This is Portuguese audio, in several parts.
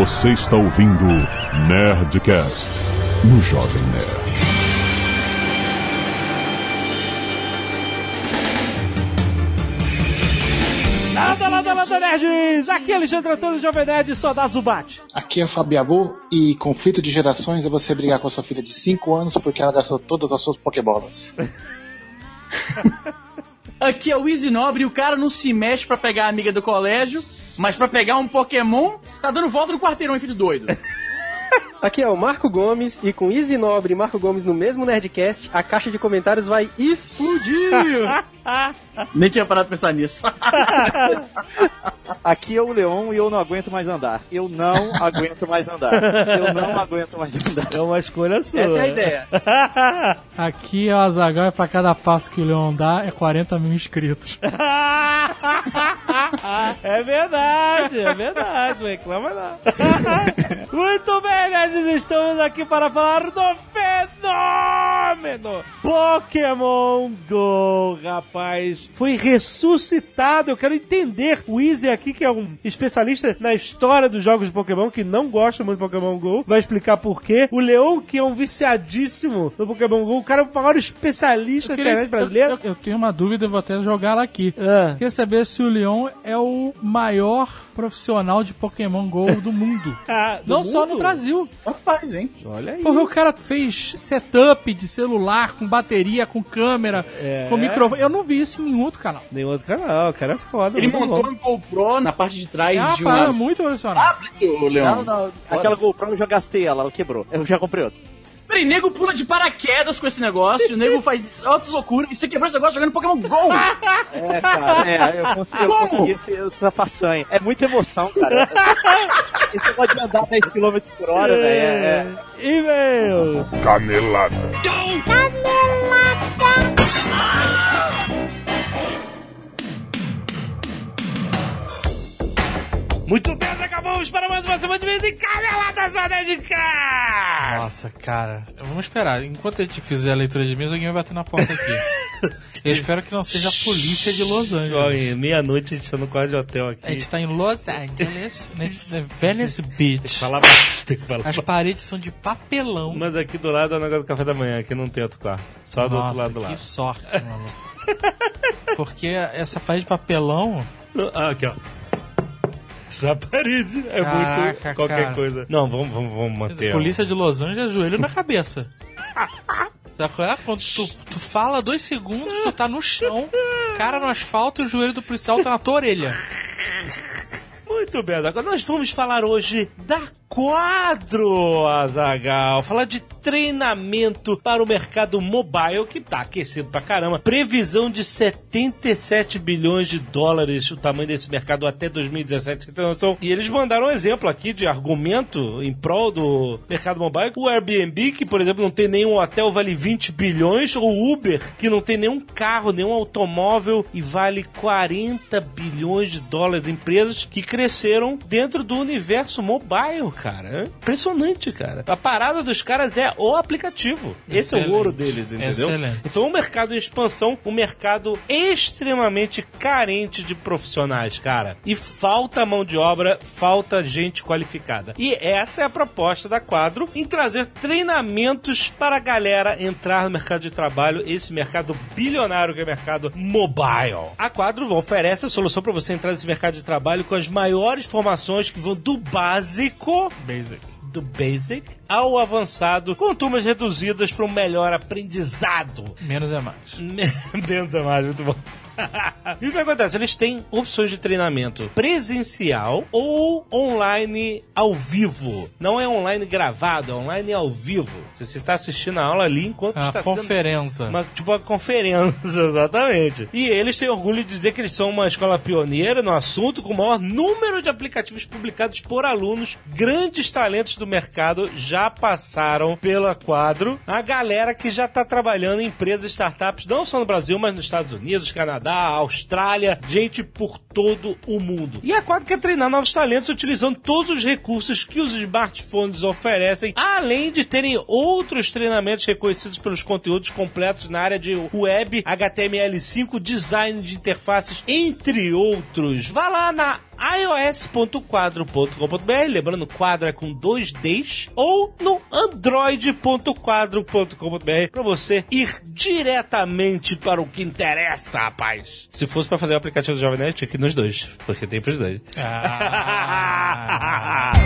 Você está ouvindo Nerdcast no Jovem Nerd. Landa, landa, landa, nerds! Aqui é Alexandre Antônio, Jovem Nerd, só dá Zubate. Aqui é Fabiabu e conflito de gerações é você brigar com a sua filha de 5 anos porque ela gastou todas as suas Pokébolas. Aqui é o Easy Nobre e o cara não se mexe pra pegar a amiga do colégio, mas pra pegar um Pokémon, tá dando volta no quarteirão, filho doido. Aqui é o Marco Gomes e com Easy Nobre e Marco Gomes no mesmo Nerdcast, a caixa de comentários vai explodir! Nem tinha parado pra pensar nisso. Aqui é o Leon e eu não aguento mais andar. Eu não aguento mais andar. Eu não aguento mais andar. É uma escolha sua. Essa é a ideia. Aqui é o Azagal e pra cada passo que o Leão dá é 40 mil inscritos. é verdade, é verdade, não reclama não. Muito bem, nerds, estamos aqui para falar do fenômeno Pokémon GO, rapaz. Foi ressuscitado, eu quero entender. O Easy aqui, que é um especialista na história dos jogos de Pokémon, que não gosta muito de Pokémon GO, vai explicar por quê. O Leon, que é um viciadíssimo no Pokémon GO, o cara é o maior especialista da internet brasileira. Eu, eu- eu tenho uma dúvida, eu vou até jogar ela aqui. Ah. Queria saber se o Leon é o maior profissional de Pokémon GO do mundo. Ah, do Não só mundo? no Brasil. Rapaz, hein? Olha aí. Porque o cara fez setup de celular com bateria, com câmera, É. com microfone. Eu não vi isso em nenhum outro canal. Nenhum outro canal, o cara é foda. Ele montou bom. um GoPro na parte de trás É uma de uma... muito profissional. o Leão. Não, não. Aquela GoPro eu já gastei ela, ela quebrou. Eu já comprei outra. Peraí, nego pula de paraquedas com esse negócio, o nego faz altas loucuras, e você quebrou esse negócio jogando Pokémon GO! É, cara, é, eu consegui, eu Como? consegui esse, essa façanha. É muita emoção, cara. Esse negócio de andar 10 km por hora, velho, é, é. E-mail. Canelada. Muito bem, acabamos para mais uma semana de vídeo de Caneladas Nerdcast! Nossa, cara. Vamos esperar. Enquanto a gente fizer a leitura de mesa, alguém vai bater na porta aqui. Eu espero que não seja a polícia de Los Angeles. Meia-noite a gente tá no quarto de hotel aqui. A gente tá em Los Angeles, né, Venice Beach. Fala baixo, tem que falar As paredes são de papelão. Mas aqui do lado é o negócio do café da manhã, aqui não tem outro quarto. Só do Nossa, outro lado do que sorte, mano. Porque essa parede de papelão, Ah, aqui, ó. Essa parede é Caraca, muito qualquer cara. coisa. Não, vamos, vamos, vamos manter. polícia de Los Angeles, joelho na cabeça. Sabe é? Quando tu, tu fala dois segundos, tu tá no chão, cara no asfalto e o joelho do policial tá na tua orelha. Muito bem, agora nós vamos falar hoje da Quadro, Azagal. Falar de treinamento para o mercado mobile, que tá aquecido pra caramba. Previsão de 77 bilhões de dólares o tamanho desse mercado até 2017, você tem noção? E eles mandaram um exemplo aqui de argumento em prol do mercado mobile. O Airbnb, que por exemplo não tem nenhum hotel, vale 20 bilhões. O Uber, que não tem nenhum carro, nenhum automóvel e vale 40 bilhões de dólares. Empresas que cresceram dentro do universo mobile, cara. É impressionante, cara. A parada dos caras é o aplicativo. Esse é o ouro deles, entendeu? Excelente. Então, um mercado em expansão, um mercado extremamente carente de profissionais, cara. E falta mão de obra, falta gente qualificada. E essa é a proposta da Quadro em trazer treinamentos para a galera entrar no mercado de trabalho, esse mercado bilionário que é o mercado mobile. A Quadro oferece a solução para você entrar nesse mercado de trabalho com as maiores formações que vão do básico Basic. Do basic ao avançado, com turmas reduzidas para um melhor aprendizado. Menos é mais. Menos é mais, muito bom. E o que acontece? Eles têm opções de treinamento presencial ou online ao vivo. Não é online gravado, é online ao vivo. Você está assistindo a aula ali enquanto uma está conferência. uma, tipo uma conferência, exatamente. E eles têm orgulho de dizer que eles são uma escola pioneira no assunto, com o maior número de aplicativos publicados por alunos. Grandes talentos do mercado já passaram pela quadro. A galera que já está trabalhando em empresas startups, não só no Brasil, mas nos Estados Unidos, Canadá, Austrália, gente por todo o mundo. E a quadro quer treinar novos talentos utilizando todos os recursos que os smartphones oferecem, além de terem outros treinamentos reconhecidos pelos conteúdos completos na área de web, HTML5, design de interfaces, entre outros. Vá lá na ios.quadro.com.br, lembrando, quadro é com dois Ds, ou no android.quadro.com.br para você ir diretamente para o que interessa, rapaz. Se fosse para fazer o aplicativo do Jovem Nerd, tinha que nos dois, porque tem pros dois. Ah.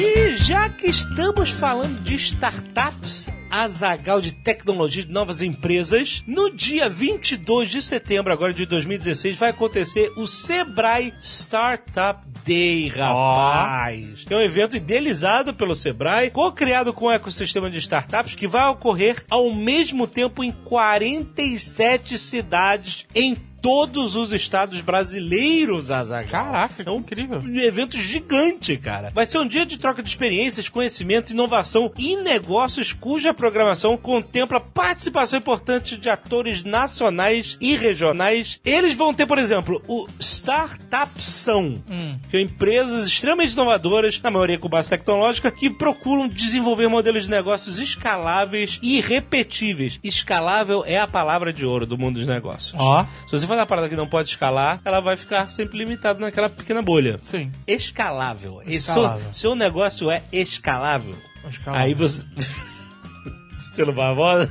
E já que estamos falando de startups, Azagal de tecnologia de novas empresas, no dia 22 de setembro agora de 2016 vai acontecer o Sebrae Startup Day, rapaz. Que é um evento idealizado pelo Sebrae, co-criado com o ecossistema de startups que vai ocorrer ao mesmo tempo em 47 cidades em todos os estados brasileiros, Azaghal. Caraca, É um incrível. um evento gigante, cara. Vai ser um dia de troca de experiências, conhecimento, inovação e negócios cuja programação contempla participação importante de atores nacionais e regionais. Eles vão ter, por exemplo, o Startupção, que são empresas extremamente inovadoras, na maioria com base tecnológica, que procuram desenvolver modelos de negócios escaláveis e repetíveis. Escalável é a palavra de ouro do mundo dos negócios. Ó, Se você uma parada que não pode escalar, ela vai ficar sempre limitada naquela pequena bolha. sim. Escalável. Escalável. Seu, seu negócio é escalável. Escalável. Aí você. não vai embora?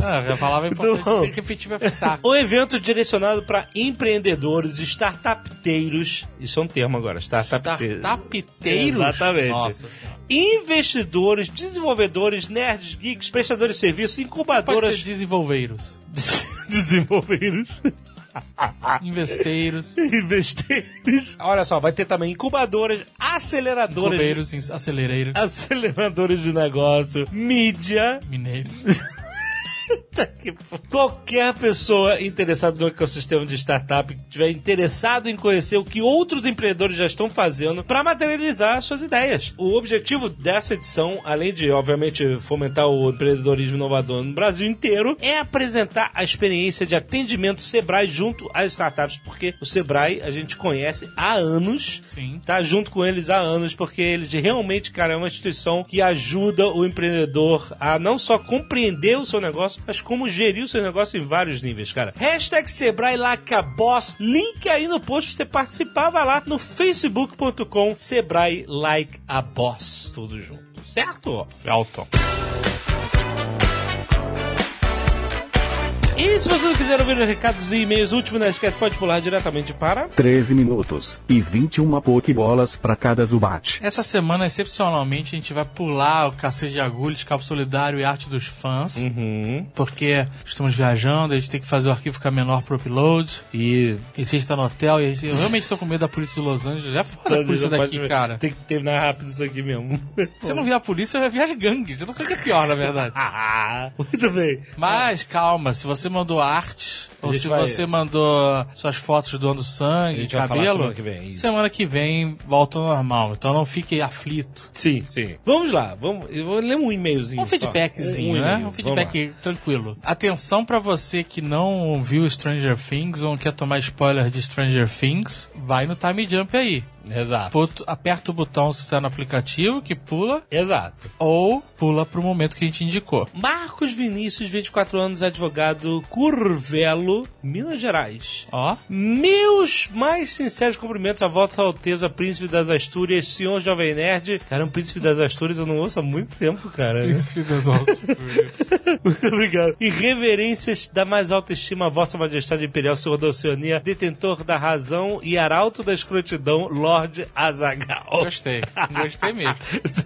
Ah, a palavra é importante, Não. que repetir pra fixar. Um evento direcionado para empreendedores, startupteiros. Isso é um termo agora, startupteiros. Startupteiros? Exatamente. Nossa. Investidores, desenvolvedores, nerds, geeks, prestadores de serviços, Pode incubadoras. ser desenvolveiros, desenvolvedores. investeiros, Investidores. Olha só, vai ter também incubadoras, aceleradoras. ins- acelereiros, Aceleradores de negócio, mídia. mineiros. Qualquer pessoa interessada no ecossistema de startup que estiver interessado em conhecer o que outros empreendedores já estão fazendo para materializar suas ideias. O objetivo dessa edição, além de, obviamente, fomentar o empreendedorismo inovador no Brasil inteiro, é apresentar a experiência de atendimento Sebrae junto às startups, porque o Sebrae a gente conhece há anos Sim. tá junto com eles há anos, porque eles realmente, cara, é uma instituição que ajuda o empreendedor a não só compreender o seu negócio, mas como gerir o seu negócio em vários níveis, cara. Hashtag Sebrae Like a Boss, link aí no post pra você participar, vai lá no facebook.com Sebrae Like a Boss, tudo junto, certo? Celton. E se você não quiser ouvir os recados e e-mails últimos, não esquece, pode pular diretamente para... 13 minutos e 21 pokebolas para cada Zubat. Essa semana, excepcionalmente, a gente vai pular o cacete de agulhas, cabo solidário e arte dos fãs. Uhum. Porque estamos viajando, a gente tem que fazer o arquivo ficar menor pro upload. E... E a gente tá no hotel e a gente, eu realmente tô com medo da polícia de Los Angeles. Já foda a polícia daqui, cara. Tem que terminar rápido isso aqui mesmo. Se eu não vier a polícia, eu ia viajar gangues. Eu não sei o que é pior, na verdade. Ah, muito bem. Mas calma, se você mandou arte, ou se vai- você mandou suas fotos doando A sangue, cabelo, semana que vem, isso. semana que vem volta ao normal. Então não fique aflito. Sim, sim. Vamos lá, vamos. Eu vou ler um e-mailzinho. Um feedbackzinho, Um né? e-mail. Um feedback tranquilo. Atenção pra você que não viu Stranger Things ou quer tomar spoiler de Stranger Things, vai no Time Jump aí. Exato. Puto- aperta o botão se está no aplicativo que pula Exato. ou pula pro momento que a gente indicou. Marcos Vinícius, 24 anos, advogado, Curvelo, Minas Gerais. Ó, Meus mais sinceros cumprimentos a Vossa Alteza, Príncipe das Astúrias, senhor Jovem Nerd. Cara, um Príncipe das Astúrias eu não ouço há muito tempo, cara. Príncipe das Altas. Muito obrigado. E reverências da mais alta estima Vossa Majestade Imperial, Senhor da Oceania, detentor da razão e arauto da escrotidão, Lorde Azagal. Gostei, gostei mesmo.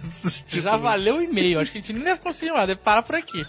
Já valeu o e-mail, acho que a gente nem deve continuar, deve parar por aqui.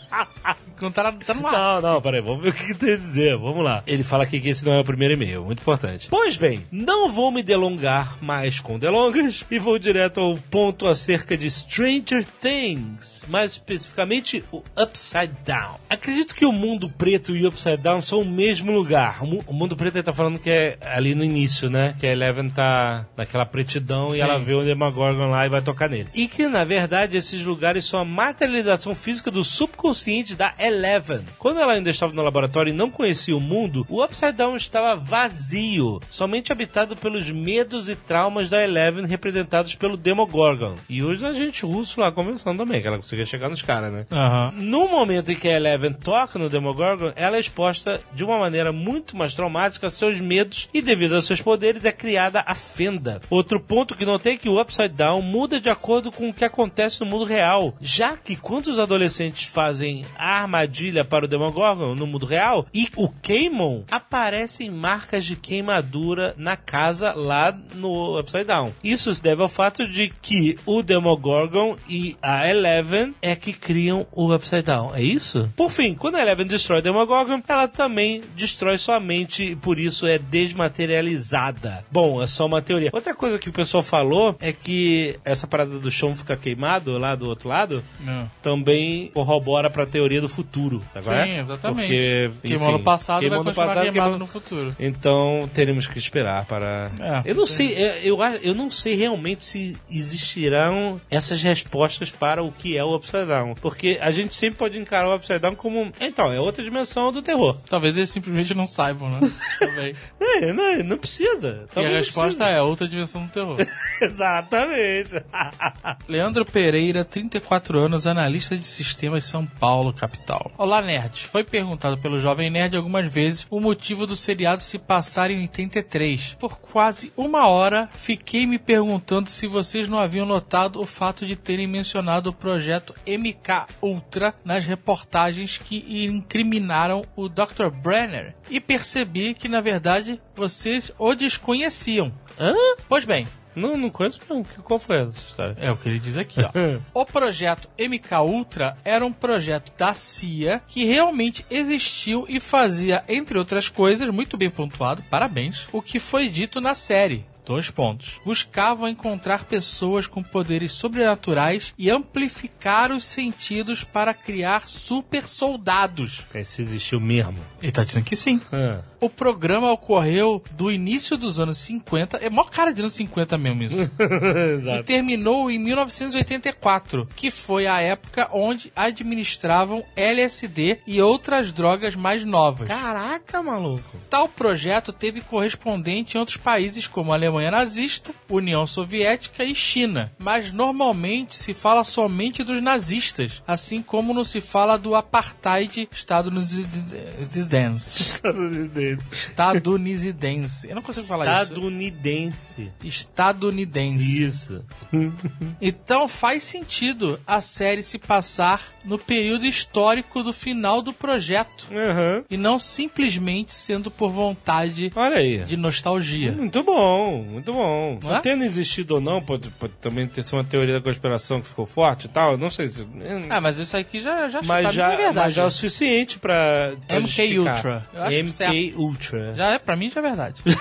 Não tá, tá no ar. Não, não, peraí, vamos ver o que, que tem a dizer. Vamos lá. Ele fala aqui que esse não é o primeiro e-mail, muito importante. Pois bem, não vou me delongar mais com delongas e vou direto ao ponto acerca de Stranger Things, mais especificamente o Upside Down. Acredito que o mundo preto e o Upside Down são o mesmo lugar. O, mu- o mundo preto ele tá falando que é ali no início, né? Que a Eleven tá naquela pretidão Sim. e ela vê o Demogorgon lá e vai tocar nele. E que, na verdade, esses lugares são a materialização física do subconsciente da Eleven. Quando ela ainda estava no laboratório e não conhecia o mundo, o Upside Down estava vazio, somente habitado pelos medos e traumas da Eleven representados pelo Demogorgon. E hoje a gente russo lá conversando também, que ela conseguia chegar nos caras, né? Aham. No momento em que a Eleven toca no Demogorgon, ela é exposta de uma maneira muito mais traumática a seus medos e, devido aos seus poderes, é criada a fenda. Outro ponto que notei é que o Upside Down muda de acordo com o que acontece no mundo real, já que quando os adolescentes fazem a armadilha para o Demogorgon no mundo real e o queimam, aparecem marcas de queimadura na casa lá no Upside Down. Isso se deve ao fato de que o Demogorgon e a Eleven é que criam o Upside Down. É isso? Por fim, quando a Eleven destrói o Demogorgon, ela também destrói sua mente e por isso é desmaterializada. Bom, é só uma teoria. Outra coisa que o pessoal falou é que essa parada do chão ficar queimado lá do outro lado Não. também corrobora pra teoria do futuro, tá Sim, exatamente. Porque, Queimou enfim, no passado, queimou vai no continuar passado, queimado queimou- no futuro. Então teremos que esperar para. É, eu não sei, eu, eu, não sei realmente se existirão essas respostas para o que é o Upside Down. Porque a gente sempre pode encarar o Upside Down como. Então, é outra dimensão do terror. Talvez eles simplesmente não saibam, né? Também. É, não, não precisa. e a Talvez não resposta precisa. é outra dimensão do terror. Exatamente. Leandro Pereira, 34 anos, analista de sistemas São Paulo, capital. Olá, nerds. Foi perguntado pelo Jovem Nerd algumas vezes o motivo do seriado se passar em 83. Por quase uma hora, fiquei me perguntando se vocês não haviam notado o fato de terem mencionado o projeto MK Ultra nas reportagens que incriminaram o Dr. Brenner. E percebi que, na verdade, vocês o desconheciam. Hã? Pois bem, Não, não conheço não. Que- Qual foi essa história? é o que ele diz aqui, ó. o projeto MK Ultra era um projeto da CIA que realmente existiu e fazia, entre outras coisas, muito bem pontuado, parabéns, o que foi dito na série. Dois pontos. Buscavam encontrar pessoas com poderes sobrenaturais e amplificar os sentidos para criar super soldados. Esse existiu mesmo. Ele tá dizendo que sim. Ah. O programa ocorreu do início dos anos 50. É mó cara de anos 50 mesmo isso. e Exato. terminou em 1984, que foi a época onde administravam LSD e outras drogas mais novas. Caraca, maluco. Tal projeto teve correspondente em outros países como a Alemanha nazista, União Soviética e China, mas normalmente se fala somente dos nazistas, assim como não se fala do apartheid estadunidense. Estadunidense. Estadunidense. Eu não consigo falar isso. Estadunidense. Estadunidense. Isso. Então faz sentido a série se passar no período histórico do final do projeto Aham. e não simplesmente sendo por vontade Olha aí. de nostalgia. Muito bom, muito bom. Não é? Tendo existido ou não, pode, pode também ter sido uma teoria da conspiração que ficou forte e tal. Não sei se. Ah, mas isso aqui já já mas, mim já, é verdade. mas já é o suficiente pra. pra MK justificar. Ultra. Eu acho que MK Ultra. Já é, pra mim já é verdade.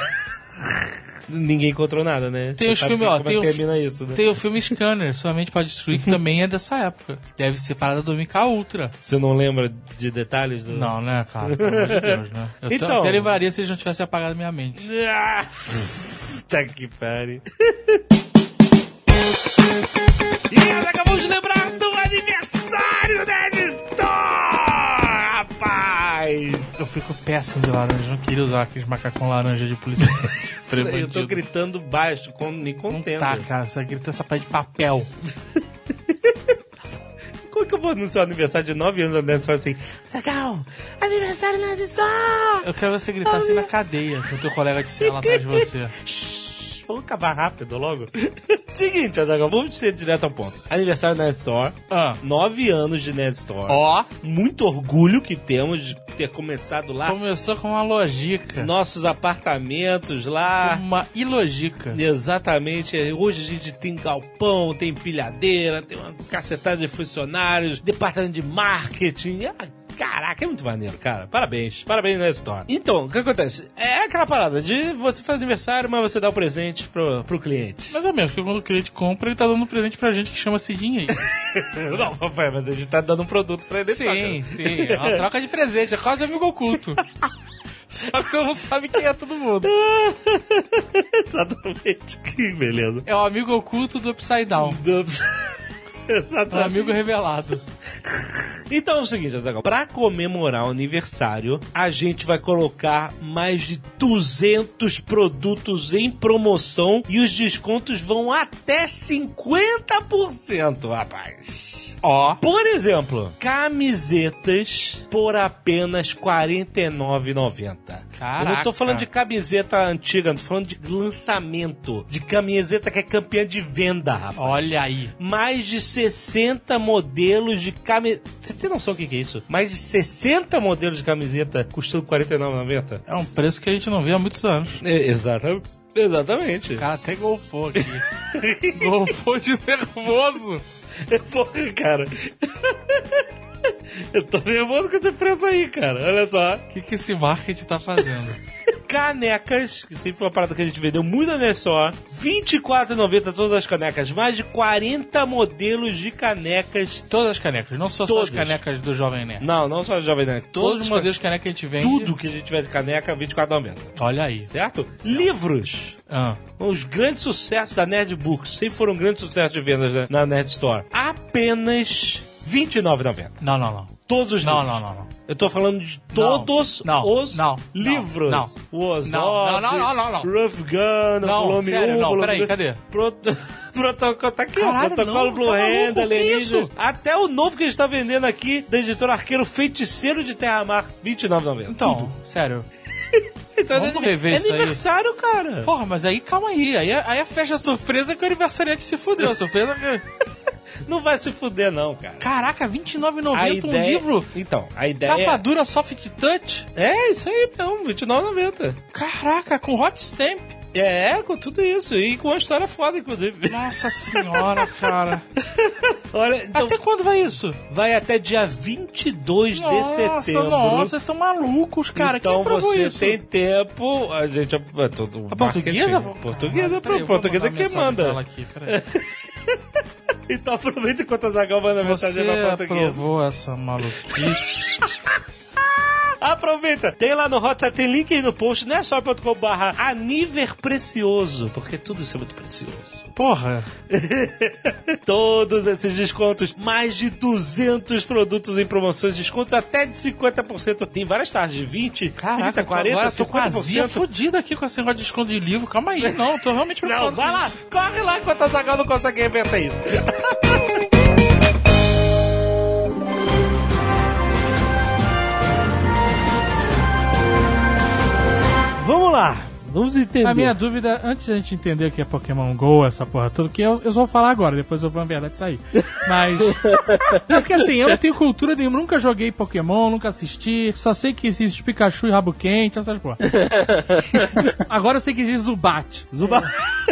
Ninguém encontrou nada, né? Tem Você os filmes, ó, é tem o- isso, né? Tem o filme Scanner, Somente Pode Destruir, que também é dessa época. Deve ser parada do MK Ultra. Você não lembra de detalhes do. Não, né, cara? Pelo amor de Deus, né? Eu Então- até se eles não tivessem apagado minha mente. Ah, Tá que pare. e acabamos de lembrar fico péssimo de laranja, não queria usar aqueles macacão laranja de polícia. Eu tô gritando baixo, com, me Não contendo. tá, cara, você grita essa parte de papel. Como que eu vou anunciar o aniversário de 9 anos da Nerd Store assim? Zagal, aniversário da Nerd Store! Eu quero você gritar assim na cadeia, com o teu colega de cela atrás de você. Vamos acabar rápido logo. Seguinte, Azaghal, vamos ser direto ao ponto. Aniversário da Nerd Store, Ah. 9 anos de Nerd Store. Ó, Muito orgulho que temos de ter começado lá. começou com uma lógica. Nossos apartamentos lá. Uma ilogica. Exatamente. Hoje a gente tem galpão, tem pilhadeira, tem uma cacetada de funcionários, departamento de marketing. Ah, Caraca, é muito maneiro, cara. Parabéns. Parabéns na história. Então, o que acontece? É aquela parada de você faz aniversário, mas você dá o presente pro, pro cliente. Mais ou menos, porque quando o cliente compra, ele tá dando um presente pra gente que chama Cidinha aí. Não, papai, mas a gente tá dando um produto pra ele. sim, sim. É uma troca de presente, é quase amigo oculto. Só que tu não sabe quem é todo mundo. Exatamente. Que beleza. É o amigo oculto do Upside Down. Dubs. É o Exatamente. amigo revelado. Então é o seguinte, Azaghal, pra comemorar o aniversário, a gente vai colocar mais de 200 produtos em promoção e os descontos vão até 50%, rapaz. Ó. Por exemplo, camisetas por apenas R$ 49,90. Caraca. Eu não tô falando de camiseta antiga, tô falando de lançamento. De camiseta que é campeã de venda, rapaz. Olha aí. Mais de 60 modelos de camiseta. Tem noção do que que é isso? Mais de 60 modelos de camiseta custando R$ 49,90? É um preço que a gente não vê há muitos anos. É, exatamente. Exatamente. O cara até golfou aqui. golfou de nervoso. Porra, cara. Eu tô nervoso com esse preço aí, cara. Olha só. O que, que esse marketing tá fazendo? Canecas, que sempre foi uma parada que a gente vendeu muito na Nessó. R$24,90 todas as canecas. Mais de 40 modelos de canecas. Todas as canecas, não só, só as canecas do Jovem Nerd. Não, não só Jovem Nerd. Todos os modelos de caneca que a gente vende. Tudo que a gente tiver de caneca, R$24,90. Olha aí. Certo? Livros. Ah. Os grandes sucessos da Nerd Books. Sempre foram grandes sucessos de vendas na- na Nerd Store. Apenas R$29,90. Não, não, não. Todos os Não, livros. não, não, não. Eu tô falando de todos Não, os não, livros. não, O Ozob, Não, não, não, não, não. Rough Gun, Não, Volume sério, 1, não, Volume peraí, 2. cadê? Proto... Protocolo, tá aqui, ó. Caralho, Protocolo não, Blue tá Hand, Alienígena. isso? Até o novo que a gente tá vendendo aqui, da editora Arqueiro, Feiticeiro de Terra-Mar, R$29,90. Então, Tudo. sério. Então, vamos é, rever é isso aí. aniversário, cara. Porra, mas aí calma aí. Aí, aí a festa surpresa que o aniversariante se fudeu. A surpresa que. Não vai se fuder, não, cara. Caraca, A R$29,90 um ideia... livro. Então, a ideia... Capa dura soft touch. É isso aí, não, R$29,90. Caraca, com hot stamp. É, com tudo isso. E com uma história foda, inclusive. Nossa senhora, cara. Olha, então, Até quando vai isso? vai até dia 22 de Nossa, setembro. nossa, vocês são malucos, cara. então você isso? tem tempo. A gente é todo A portuguesa? Portuguesa, Ah, peraí, portuguesa que mensagem manda. Aqui. Então aproveita enquanto a Zagal manda mensagem Você pra portuguesa. aprovou essa maluquice? Aproveita. Tem lá no Hotline, tem link aí no post, não é só barra aniver precioso, porque tudo isso é muito precioso. Porra. Todos esses descontos, mais de 200 produtos em promoções, descontos até de 50%. Tem várias de 20, Caraca, 30, 40, agora eu tô com a azia 50%. fodida aqui com esse negócio de desconto de livro. Calma aí, não, tô realmente preocupado. Não, vai com lá, corre lá enquanto a Zagal não consegue inventar isso. Vamos lá, vamos entender. A minha dúvida, antes da gente entender o que é Pokémon GO, essa porra toda, que eu, eu só vou falar agora, depois eu vou na verdade sair. Mas. é porque assim, eu não tenho cultura nenhuma, nunca joguei Pokémon, nunca assisti, só sei que existe Pikachu e Rabo Quente, essas porra. agora eu sei que existe Zubat. Zuba...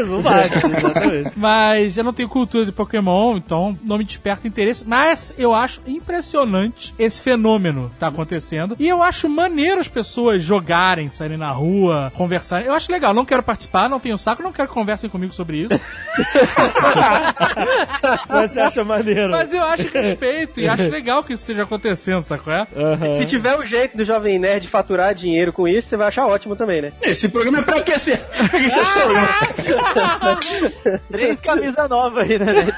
Zubat, exatamente. Mas eu não tenho cultura de Pokémon, então não me desperta interesse. Mas eu acho impressionante esse fenômeno que tá acontecendo. E eu acho maneiro as pessoas jogarem, saírem na rua, conversarem. Eu acho legal, não quero participar, não tenho saco, não quero que conversem comigo sobre isso. Mas você acha maneiro? Mas eu acho respeito e acho legal que isso esteja acontecendo, sacou? É? Se tiver um jeito do Jovem Nerd faturar dinheiro com isso, você vai achar ótimo também, né? Esse programa é pra aquecer. Pra. Três camisas novas aí, né?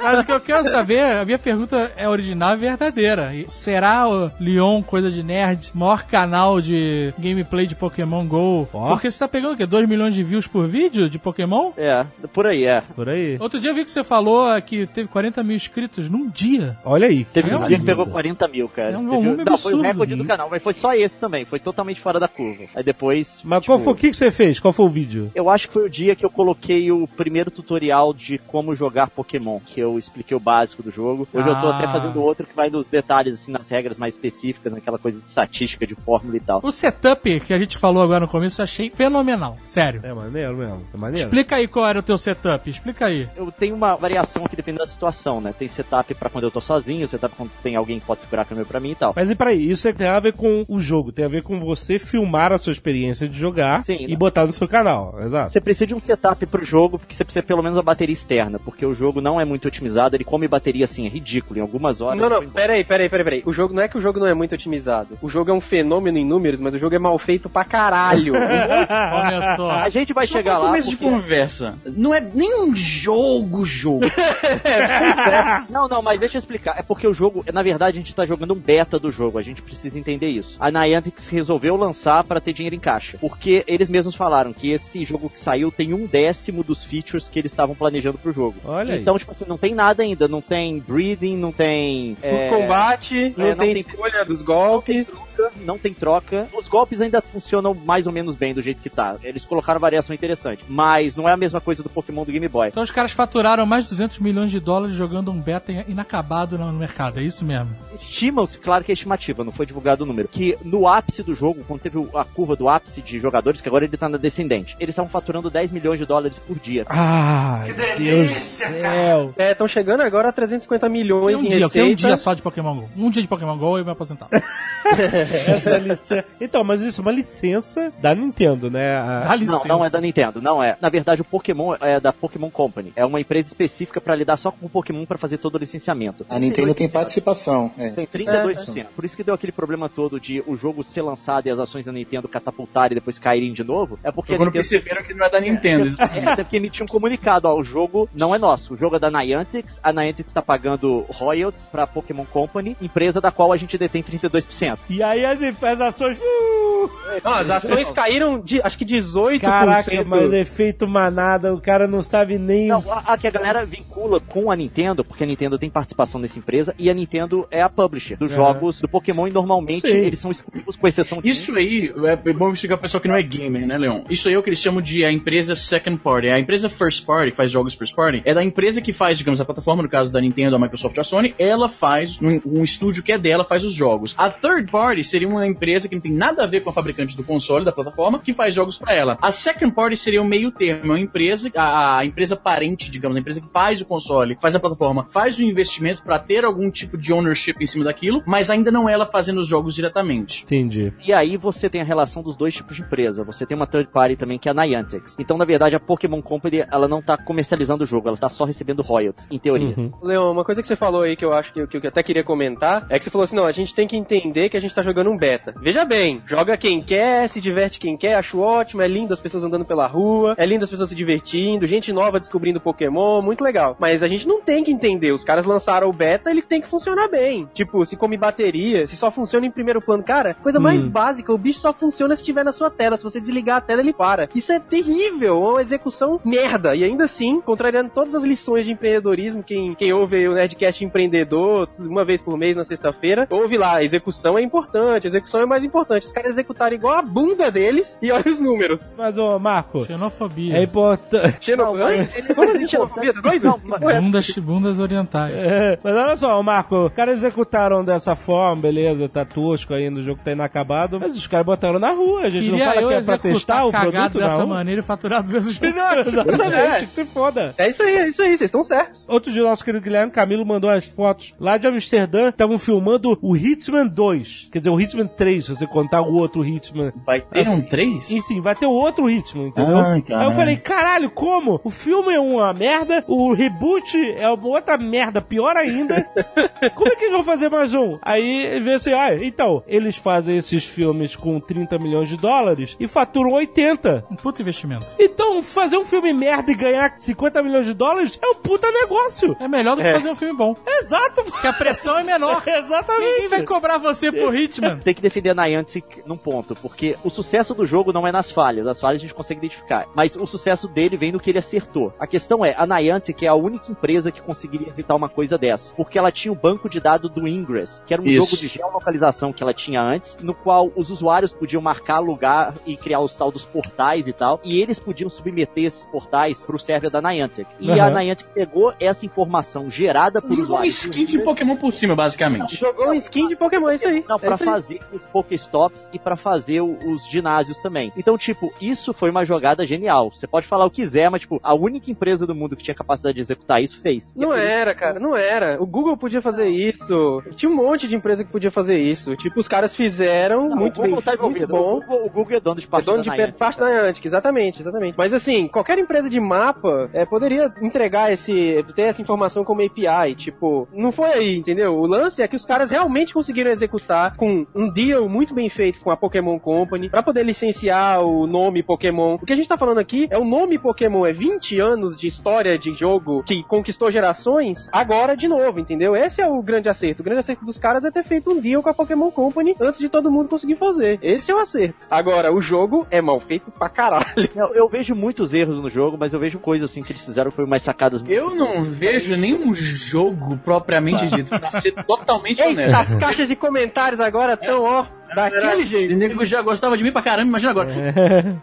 Mas o que eu quero saber, a minha pergunta é original e verdadeira. Será o Leon, coisa de nerd, maior canal de gameplay de Pokémon GO? Porque você tá pegando o quê? 2 milhões de views por vídeo de Pokémon? É, por aí, é. Por aí. Outro dia eu vi que você falou que teve 40 mil inscritos num dia. Olha aí. Teve um dia que pegou 40 mil, cara. É um Teve- volume Não, foi o absurdo. recorde do canal, mas foi só esse também. Foi totalmente fora da curva. Aí depois. Mas tipo, qual foi o que que você fez? Qual foi o vídeo? Eu acho que foi o dia que eu coloquei o primeiro tutorial de como jogar Pokémon, que eu expliquei o básico do jogo. Hoje eu tô Ah. até fazendo outro que vai nos detalhes, assim, nas regras mais específicas, naquela coisa de estatística, de fórmula e tal. O setup que a gente falou agora no começo eu achei fenomenal. Sério. É maneiro mesmo. É maneiro. Explica aí qual era o teu setup. Explica aí. Eu tenho uma variação que depende da situação, né? Tem setup pra quando eu tô sozinho, setup quando tem alguém que pode segurar a câmera pra mim e tal. Mas e peraí, isso tem a ver com o jogo, tem a ver com você filmar a sua experiência de jogar Sim, e né? botar no seu canal, exato. Você precisa de um setup pro jogo, porque você precisa pelo menos uma bateria externa, porque o jogo não é muito otimizado, ele come bateria assim, é ridículo. Em algumas horas. Não, não, peraí, peraí, peraí, peraí. O jogo não é que o jogo não é muito otimizado. O jogo é um fenômeno em números, mas o jogo é mal feito pra caralho. Começou. A gente vai Só chegar lá. começo de porque- conversa. lança, não é nem um jogo, jogo. Não, não, mas deixa eu explicar. É porque o jogo, na verdade, a gente tá jogando um beta do jogo. A gente precisa entender isso. A Niantic resolveu lançar para ter dinheiro em caixa. Porque eles mesmos falaram que esse jogo que saiu tem um décimo dos features que eles estavam planejando pro jogo. Olha aí. Então, tipo assim, não tem nada ainda. Não tem breathing, não tem. é, O combate, não, é, não tem, tem- escolha dos golpes. Troca, não tem troca. Os golpes ainda funcionam mais ou menos bem do jeito que tá. Eles colocaram variação interessante. Mas não é a mesma coisa do Pokémon do Game Boy. Então os caras faturaram mais de 200 milhões de dólares jogando um beta inacabado no mercado, é isso mesmo? Estimam-se, claro que é estimativa, não foi divulgado o número, que no ápice do jogo, quando teve a curva do ápice de jogadores, que agora ele tá na descendente, eles estavam faturando 10 milhões de dólares por dia. Ai, Deus do céu. É, estão chegando agora a 350 milhões um em dia, eu quero um receita. dia só de Pokémon GO. Um dia de Pokémon GO e eu me aposentar. Essa licença. Então, mas isso é uma licença da Nintendo, né? A- licença. Não, não é da Nintendo, não é. Na verdade, o Pokémon é da Pokémon Company. É uma empresa específica pra lidar só com o Pokémon pra fazer todo o licenciamento. A Nintendo tem participação. É. Tem 32%. Por isso que deu aquele problema todo de o jogo ser lançado e as ações da Nintendo catapultarem e depois caírem de novo. É porque a Quando Nintendo perceberam que não é da Nintendo. É, teve que emitir um comunicado, ó, o jogo não é nosso, o jogo é da Niantic, a Niantic está pagando royalties pra Pokémon Company, empresa da qual a gente detém 32%. E aí as, as ações. uh, Não, as ações caíram de, acho que 18%. Caraca, mas efeito manada, o cara não sabe nem. Não, a, a que a galera vincula com a Nintendo, porque a Nintendo tem participação nessa empresa, e a Nintendo é a publisher dos É. jogos do Pokémon, e normalmente Sim. eles são exclusivos, com exceção de... Isso aí, é bom explicar pro pessoal que não é gamer, né, Leon? Isso aí é o que eles chamam de a empresa second party. A empresa first party, que faz jogos first party, é da empresa que faz, digamos, a plataforma, no caso da Nintendo, a Microsoft ou a Sony, ela faz, um, um estúdio que é dela, faz os jogos. A third party seria uma empresa que não tem nada a ver com a fabricante do console, da plataforma, que faz jogos pra ela. A second party seria o meio termo, é uma empresa, a, a empresa parente, digamos, a empresa que faz o console, faz a plataforma, faz o investimento pra ter algum tipo de ownership em cima daquilo, mas ainda não é ela fazendo os jogos diretamente. Entendi. E aí você tem a relação dos dois tipos de empresa. Você tem uma third party também que é a Niantic. Então, na verdade, a Pokémon Company, ela não tá comercializando o jogo, ela tá só recebendo royalties, em teoria. Uhum. Leon, uma coisa que você falou aí que eu acho que, que eu até queria comentar é que você falou assim: não, a gente tem que entender que a gente tá jogando um beta. Veja bem, joga quem quer, se diverte quem quer, acho ótimo, é lindo as pessoas andando pela rua, é lindo as pessoas se divertindo, gente nova descobrindo Pokémon, muito legal. Mas a gente não tem que entender, os caras lançaram o beta, ele tem que funcionar bem. Tipo, se come bateria, se só funciona em primeiro plano, cara, coisa mais Hum. básica, o bicho só funciona se estiver na sua tela, se você desligar a tela ele para. Isso é terrível, é uma execução merda. E ainda assim, contrariando todas as lições de empreendedorismo, quem, quem ouve o Nerdcast Empreendedor, uma vez por mês na sexta-feira, ouve lá, a execução é importante, a execução é mais importante. Os caras executaram igual a bunda deles e olha os números. Mas, ô, Marco, Xenofobia. é importante. Xenofobia? Como assim xenofobia? Tá doido? Não, essa- Bundas, bundas orientais. É, mas olha só, Marco, os caras executaram dessa forma, beleza, tá tosco ainda, o jogo tá inacabado, mas os caras botaram na rua, a gente Queria não fala que é pra testar o produto dessa rua. maneira e faturar 200 milhões. Exatamente, que se foda. É isso aí, é isso aí, vocês estão certos. Outro dia, nosso querido Guilherme Camilo mandou umas fotos lá de Amsterdã, estavam filmando o Hitman 2, quer dizer, o Hitman 3, se você contar o outro Hitman. Vai ter um 3? E sim, vai ter outro Hitman, entendeu? Ai, Aí eu falei, caralho, como? O filme é uma merda, o reboot é uma outra merda, pior ainda. como é que eles vão fazer mais um? Aí veio assim, ah, então, eles fazem esses filmes com 30 milhões de dólares e faturam 80. Um puto investimento. Então, fazer um filme merda e ganhar 50 milhões de dólares é um puta negócio. É melhor do que fazer um filme bom. Exato. Porque a pressão é menor. Exatamente. Ninguém vai cobrar você por Hitman. Tem que defender a Niantic num ponto, porque o sucesso do jogo não é nas falhas, as falhas a gente consegue identificar, mas o sucesso dele vem no que ele acertou. A questão é, a Niantic é a única empresa que conseguiria evitar uma coisa dessa, porque ela tinha o banco de dados do Ingress, que era um Isso. jogo de geolocalização que ela tinha antes, no qual os usuários podiam marcar lugar e criar os tal dos portais e tal, e eles podiam submeter esses portais pro server da Niantic. E a Aham. Niantic pegou essa informação gerada por Jogou um usuários. skin de Pokémon por cima, basicamente. Jogou um skin de Pokémon, é isso aí. Não, é pra aí. Fazer os Pokéstops e pra fazer os ginásios também. Então, tipo, isso foi uma jogada genial. Você pode falar o que quiser, mas, tipo, a única empresa do mundo que tinha capacidade de executar isso fez. Não é era, cara, não era. O Google podia fazer isso. Tinha um monte de empresa que podia fazer isso. Tipo, os caras fizeram Não, muito bem, tá muito bom. O Google, o Google é dono de É parte dono da de Niantic. parte da Niantic, exatamente, exatamente. Mas assim, qualquer empresa de mapa é, poderia entregar esse, ter essa informação como API, tipo, não foi aí, entendeu? O lance é que os caras realmente conseguiram executar com um deal muito bem feito com a Pokémon Company, pra poder licenciar o nome Pokémon. O que a gente tá falando aqui é o nome Pokémon, é 20 anos de história de jogo que conquistou gerações, agora de novo, entendeu? Esse é o grande acerto. O grande acerto dos caras é ter feito um deal com a Pokémon Company antes de todo mundo conseguir fazer. Esse é o acerto. Agora, o jogo é mal feito pra caralho. Eu, eu vejo muitos erros no jogo, mas eu vejo coisas assim que eles fizeram que foi mais sacadas. Eu não vejo nenhum jogo propriamente dito, pra ser totalmente Eita, honesto. as caixas de comentários agora estão, ó, daquele O jeito. nego já gostava de mim pra caramba, imagina agora.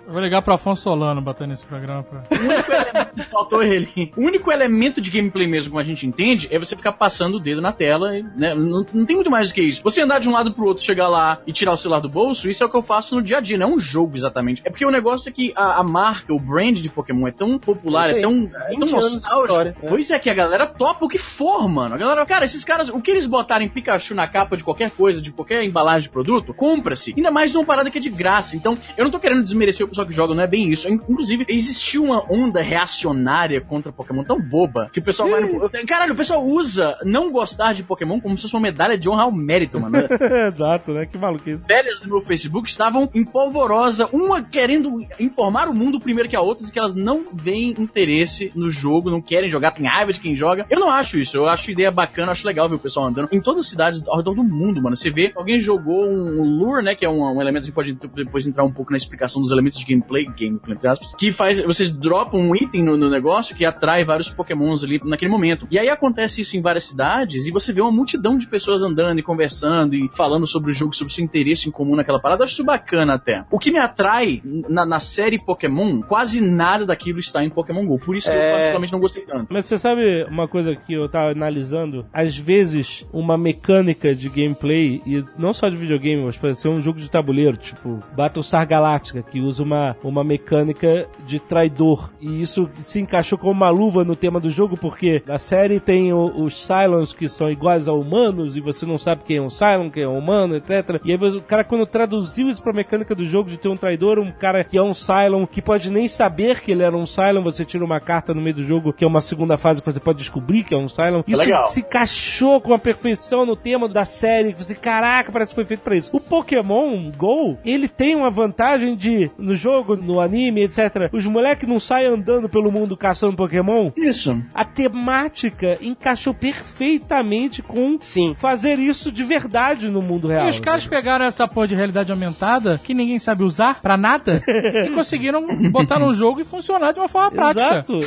Eu vou ligar pro Afonso Solano batendo nesse programa pra. O único elemento faltou ele. O único elemento de gameplay mesmo, como a gente entende, é você ficar passando o dedo na tela, e, né? Não, não tem muito mais do que isso. Você andar de um lado pro outro, chegar lá e tirar o celular do bolso, isso é o que eu faço no dia a dia, não é um jogo exatamente. É porque o negócio é que a, a marca, o brand de Pokémon é tão popular, é tão, é tão 20 anos de nostálgico. né? Pois é que a galera topa o que for, mano. A galera, cara, esses caras, o que eles botarem Pikachu na capa de qualquer coisa, de qualquer embalagem de produto, compra-se. Ainda mais numa parada que é de graça. Então, eu não tô querendo desmerecer o pessoal que joga, não é bem isso. Inclusive, existiu uma onda reacionária contra Pokémon tão boba que o pessoal vai no... Caralho, o pessoal usa não gostar de Pokémon como se fosse uma medalha de honra ao mérito, mano. Exato, né? Que maluquice. velhas do meu Facebook estavam em polvorosa, uma querendo informar o mundo primeiro que a outra, de que elas não veem interesse no jogo, não querem jogar, tem raiva de quem joga. Eu não acho isso, eu acho ideia bacana, acho legal ver o pessoal andando em todas as cidades ao redor do mundo, mano. Você vê, alguém jogou um lure, né, que é um, um elemento, a gente pode depois entrar um pouco na explicação dos elementos de gameplay, gameplay entre aspas, que faz, vocês dropam um item no, no negócio que atrai vários pokémons ali naquele momento. E aí acontece isso em várias cidades e você vê uma multidão de pessoas andando e conversando e falando sobre o jogo, sobre o seu interesse em comum naquela parada. Eu acho isso bacana até. O que me atrai na, na série Pokémon, quase nada daquilo está em Pokémon GO. Por isso que eu É. particularmente não gostei tanto. Mas você sabe uma coisa que eu tava analisando? Às vezes, uma mecânica de gameplay, e não só de videogame, mas pode ser um jogo de tabuleiro, tipo Battlestar Galactica, que usa uma, uma mecânica de traidor. E isso se encaixou como uma luva no tema do jogo, porque na série tem o- os Cylons que são iguais a humanos, e você não sabe quem é um Cylon, quem é um humano, etc. E aí o cara, quando traduziu isso pra mecânica do jogo de ter um traidor, um cara que é um Cylon, que pode nem saber que ele era um Cylon, você tira uma carta no meio do jogo, que é uma segunda fase que você pode descobrir que é um Cylon. Isso legal. se encaixou com a perfeição no tema da série, que você, caraca, parece que foi feito pra isso. O Pokémon GO, ele tem uma vantagem de, no jogo, no anime, etc., os moleques não saem andando pelo mundo caçando Pokémon, Isso. a temática encaixou perfeitamente com Sim. fazer isso de verdade no mundo real. E os caras pegaram essa porra de realidade aumentada, que ninguém sabe usar pra nada, e conseguiram botar num jogo e funcionar de uma forma prática. Exato.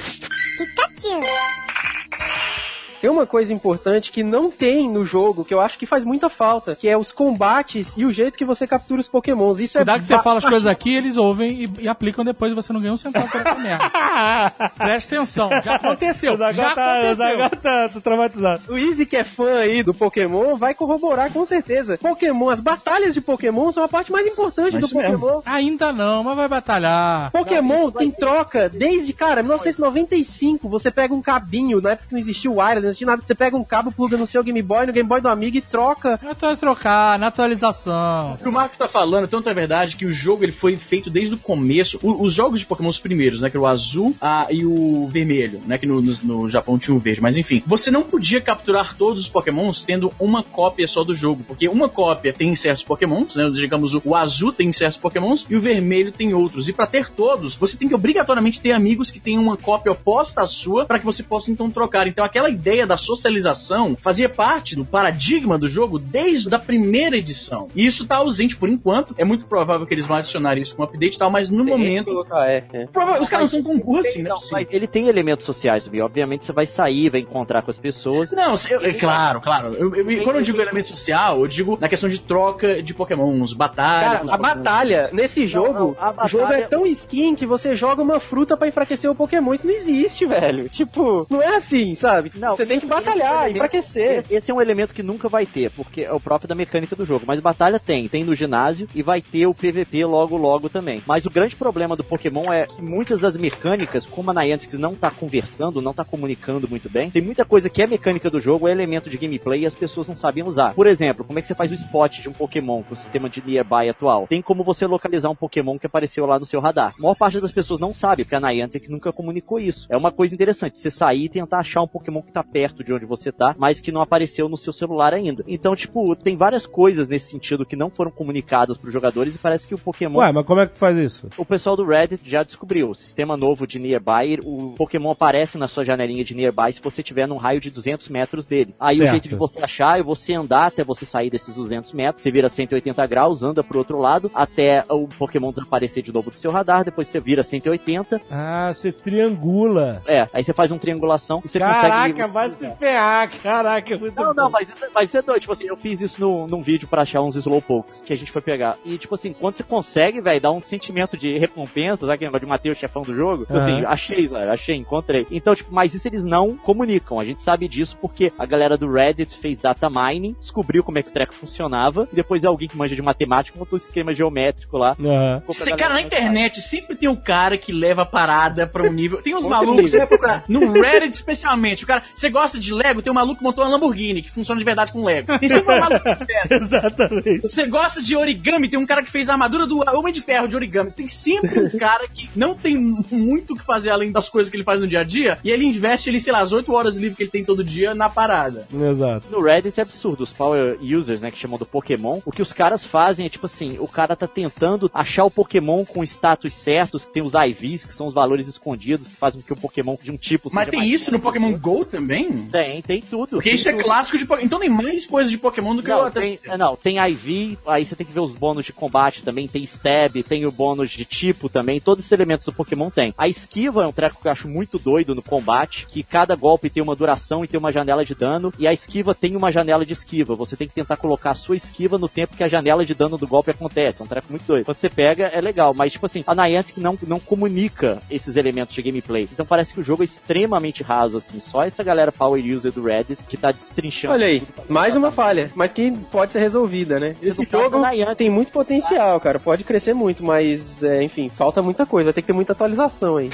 Tem uma coisa importante que não tem no jogo, que eu acho que faz muita falta, que é os combates e o jeito que você captura os pokémons. Isso Cuidado é que você fala as coisas aqui, eles ouvem e, e aplicam depois e você não ganha um centavo por essa merda. Presta atenção, já aconteceu. Já tá, aconteceu. Zagal tá, tá traumatizado. O Easy, que é fã aí do Pokémon, vai corroborar com certeza. Pokémon, as batalhas de Pokémon são a parte mais importante Mas do isso mesmo. Pokémon. Ainda não, mas vai batalhar. Pokémon tem troca desde, cara, 1995. Você pega um cabinho, na época que não existia o wireless, não existia nada. Você pega um cabo, pluga no seu Game Boy, no Game Boy do amigo e troca. Eu tô a trocar, na atualização. O que o Marco tá falando, tanto é verdade que o jogo ele foi feito desde o começo. O- os jogos de Pokémon os primeiros, né? Que era o azul ah, e o vermelho, né? Que no, no- no Japão tinha o verde. Mas enfim, você não podia capturar todos os Pokémons tendo uma cópia só do jogo. Porque uma cópia tem certos Pokémons, né? Digamos, o, o azul tem certos Pokémons e o vermelho tem outros. E pra ter todos, você tem que obrigatoriamente ter amigos que tenham uma cópia oposta à sua para que você possa então trocar. Então aquela ideia da socialização fazia parte do paradigma do jogo desde a primeira edição. E isso tá ausente por enquanto. É muito provável que eles vão adicionar isso com o update e tal, mas no momento. É, é. Prova- Os caras não são tão burros assim, né? Não, mas ele tem elementos sociais, viu? Obviamente você vai sair, vai encontrar com as pessoas. Não, eu- é claro, claro. Eu- eu- quando eu digo elemento social, eu digo na questão de troca de pokémons, batalha. Cara, a Pokémons. batalha nesse jogo, não, a o jogo é batalha- tão skin que você joga uma fruta pra enfraquecer o Pokémon. Isso não existe, velho. Tipo, não é assim, sabe? Não, você tem que batalhar, elemento- enfraquecer. Esse, esse é um elemento que nunca vai ter, porque é o próprio da mecânica do jogo. Mas batalha tem, tem no ginásio e vai ter o PVP logo logo também. Mas o grande problema do Pokémon é que muitas das mecânicas, como a Niantic não tá conversando, não tá comunicando muito bem, tem muita coisa que é mecânica do jogo, é elemento de gameplay e as pessoas não sabiam usar. Por exemplo, como é que você faz o spot de um Pokémon com o sistema de nearby atual? Tem como você localizar um Pokémon que apareceu lá no seu radar. A maior parte das pessoas não sabe, porque a Niantic nunca comunicou isso. É uma coisa interessante, você sair e tentar achar um Pokémon que tá perto de onde você tá, mas que não apareceu no seu celular ainda. Então, tipo, tem várias coisas nesse sentido que não foram comunicadas pros jogadores e parece que o Pokémon Ué, mas como é que faz isso? o pessoal do Reddit já descobriu. O sistema novo de Nearby, o Pokémon aparece na sua janelinha de Nearby se você estiver num raio de 200 metros dele. Aí Certo. o jeito de você achar é você andar até você sair desses 200 metros, você vira 180 graus, anda pro outro lado, até o Pokémon desaparecer de novo do seu radar, depois você vira 180, Ah, você triangula. é, aí você faz uma triangulação e você Caraca, consegue... vai se ferrar. Caraca, é muito Não, bom. não, mas isso, mas isso é doido. Tipo assim, eu fiz isso no, num vídeo pra achar uns slowpokes que a gente foi pegar. E, tipo assim, quando você consegue, velho, dá um sentimento de recompensa, sabe aquele negócio de matei o chefão do jogo? Tipo assim, Aham. achei, sabe? Achei, encontrei. Então, tipo, mas isso eles não comunicam. A gente sabe disso porque a galera do Reddit fez data mining, descobriu como é que o treco funcionava, e depois alguém que manja de matemática montou um esquema geométrico lá. Cê, galera cara, na internet sempre tem um cara que leva a parada pra um nível. Tem uns malucos, você vai procurar. No Reddit, especialmente. O cara, você gosta de Lego? Tem um maluco que montou uma Lamborghini, que funciona de verdade com Lego. Tem sempre um maluco dessa. Exatamente. Você gosta de origami? Tem um cara que fez a armadura do Homem de Ferro de origami. Tem sempre um cara que não tem muito o que fazer além das coisas que ele faz no dia a dia. E ele investe, ele, sei lá, as 8 horas livre que ele tem todo dia na parada. Exato. No Reddit é absurdo, os power users, né, que chamam do Pokémon, o que os caras fazem é tipo assim, o cara tá tentando achar o Pokémon com status certos, que tem os IVs, que são os valores escondidos, que fazem com que o Pokémon de um tipo Mas seja tem mais isso no. Pokémon GO também? Tem, tem tudo. Porque tem isso é tudo. clássico de Pokémon. Então tem mais coisas de Pokémon do que eu Não até tem, é, não, tem IV, aí você tem que ver os bônus de combate também, tem stab, tem o bônus de tipo também, todos esses elementos do Pokémon tem. A esquiva é um treco que eu acho muito doido no combate, que cada golpe tem uma duração e tem uma janela de dano, e a esquiva tem uma janela de esquiva. Você tem que tentar colocar a sua esquiva no tempo que a janela de dano do golpe acontece. É um treco muito doido. Quando você pega, é legal, mas tipo assim, a Niantic não, não comunica esses elementos de gameplay. Então parece que o jogo é extremamente raso, assim. Só essa galera power user do Reddit que tá destrinchando. Olha aí, mais uma falha, mas que pode ser resolvida, né? Esse jogo tem muito potencial, cara. Pode crescer muito, mas, é, enfim, falta muita coisa. Vai ter que ter muita atualização aí.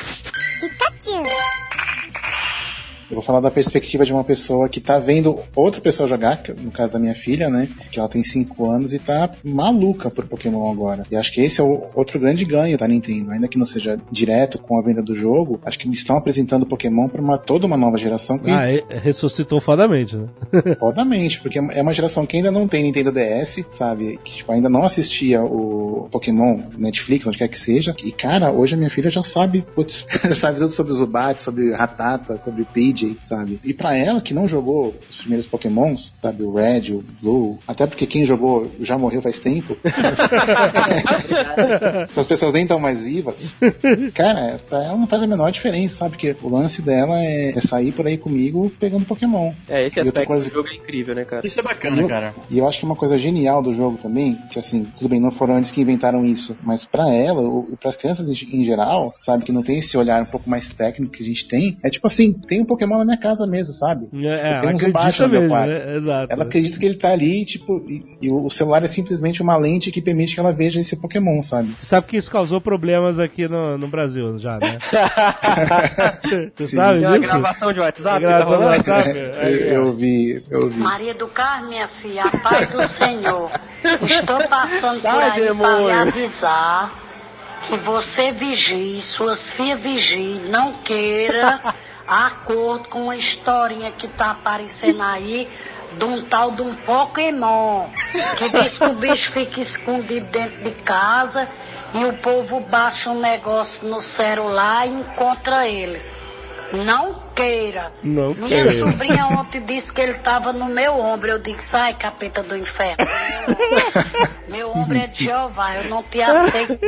Eu vou falar da perspectiva de uma pessoa que tá vendo outra pessoa jogar, que no caso da minha filha, né? Que ela tem 5 anos e tá maluca por Pokémon agora. E acho que esse é o outro grande ganho da Nintendo. Ainda que não seja direto com a venda do jogo, acho que eles estão apresentando Pokémon para uma, toda uma nova geração que Ah, e- ressuscitou fodamente, né? Fodamente, porque é uma geração que ainda não tem Nintendo DS, sabe? Que tipo, ainda não assistia o Pokémon Netflix, onde quer que seja. E cara, hoje a minha filha já sabe, putz, já sabe tudo sobre o Zubat, sobre Ratata, sobre o Sabe? E pra ela que não jogou os primeiros Pokémons, sabe? O Red, o Blue, até porque quem jogou já morreu faz tempo. Essas pessoas nem estão mais vivas. Cara, pra ela não faz a menor diferença, sabe? Porque o lance dela é, é sair por aí comigo pegando Pokémon. É, esse E aspecto coisa- do jogo é incrível, né, cara? Isso é bacana, cara. E eu acho que uma coisa genial do jogo também, que assim, tudo bem, não foram eles que inventaram isso, mas pra ela, ou para as crianças em geral, sabe, que não tem esse olhar um pouco mais técnico que a gente tem, é tipo assim, tem um Pokémon na minha casa mesmo, sabe? É, Eu ela tenho um Zubat acredita no meu quarto. né? Exato. Ela acredita que ele tá ali, tipo, e, e o celular é simplesmente uma lente que permite que ela veja esse Pokémon, sabe? Você sabe que isso causou problemas aqui no, no Brasil já, né? Você Sim. sabe Tem uma disso? gravação de WhatsApp, tá gravação do rolando? WhatsApp? Eu, Aí, ó. eu vi, eu vi. Maria do Carmo, minha filha, a paz do Senhor. Estou passando por aí para lhe demônio. avisar que você vigie, suas filhas vigiem, não queira acordo com uma historinha que tá aparecendo aí de um tal de um Pokémon. Que diz que o bicho fica escondido dentro de casa e o povo baixa um negócio no celular e encontra ele. Não queira. Não Minha queira. sobrinha ontem disse que ele tava no meu ombro. Eu disse, sai, capeta do inferno. meu ombro é de Jeová, eu não te aceito.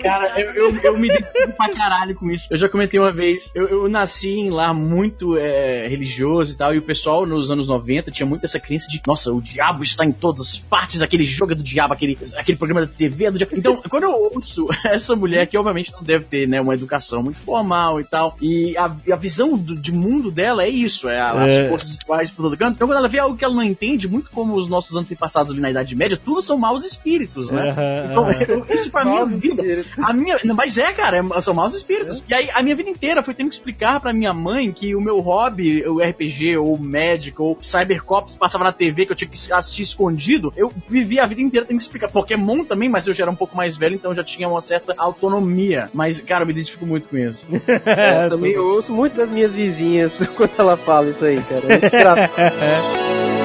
Cara, eu, eu, eu me identifico pra caralho com isso. Eu já comentei uma vez, eu, eu nasci em lá muito é, religioso e tal, e o pessoal nos anos 90 tinha muito essa crença de, nossa, o diabo está em todas as partes, aquele jogo é do diabo, aquele, aquele programa da TV é do diabo. Então, quando eu ouço essa mulher, que obviamente não deve ter, né, uma educação muito formal e tal, e a, a visão do, de mundo dela é isso, é a- as É. forças iguais por todo canto. Então, quando ela vê algo que ela não entende, muito como os nossos antepassados ali na Idade Média, tudo são maus espíritos, né? Então, aham. eu- isso pra minha vida. A minha, mas é, cara, é- são maus espíritos. E aí, a minha vida inteira foi tendo que explicar pra minha mãe que o meu hobby, o RPG, ou Magic, ou Cybercops passava na TV, que eu tinha que assistir escondido. Eu vivi a vida inteira tendo que explicar. Pokémon também, mas eu já era um pouco mais velho, então eu já tinha uma certa autonomia. Mas, cara, eu me identifico muito com isso. É, eu também ouço muito das minhas vizinhas quando ela fala isso aí, cara. É muito engraçado.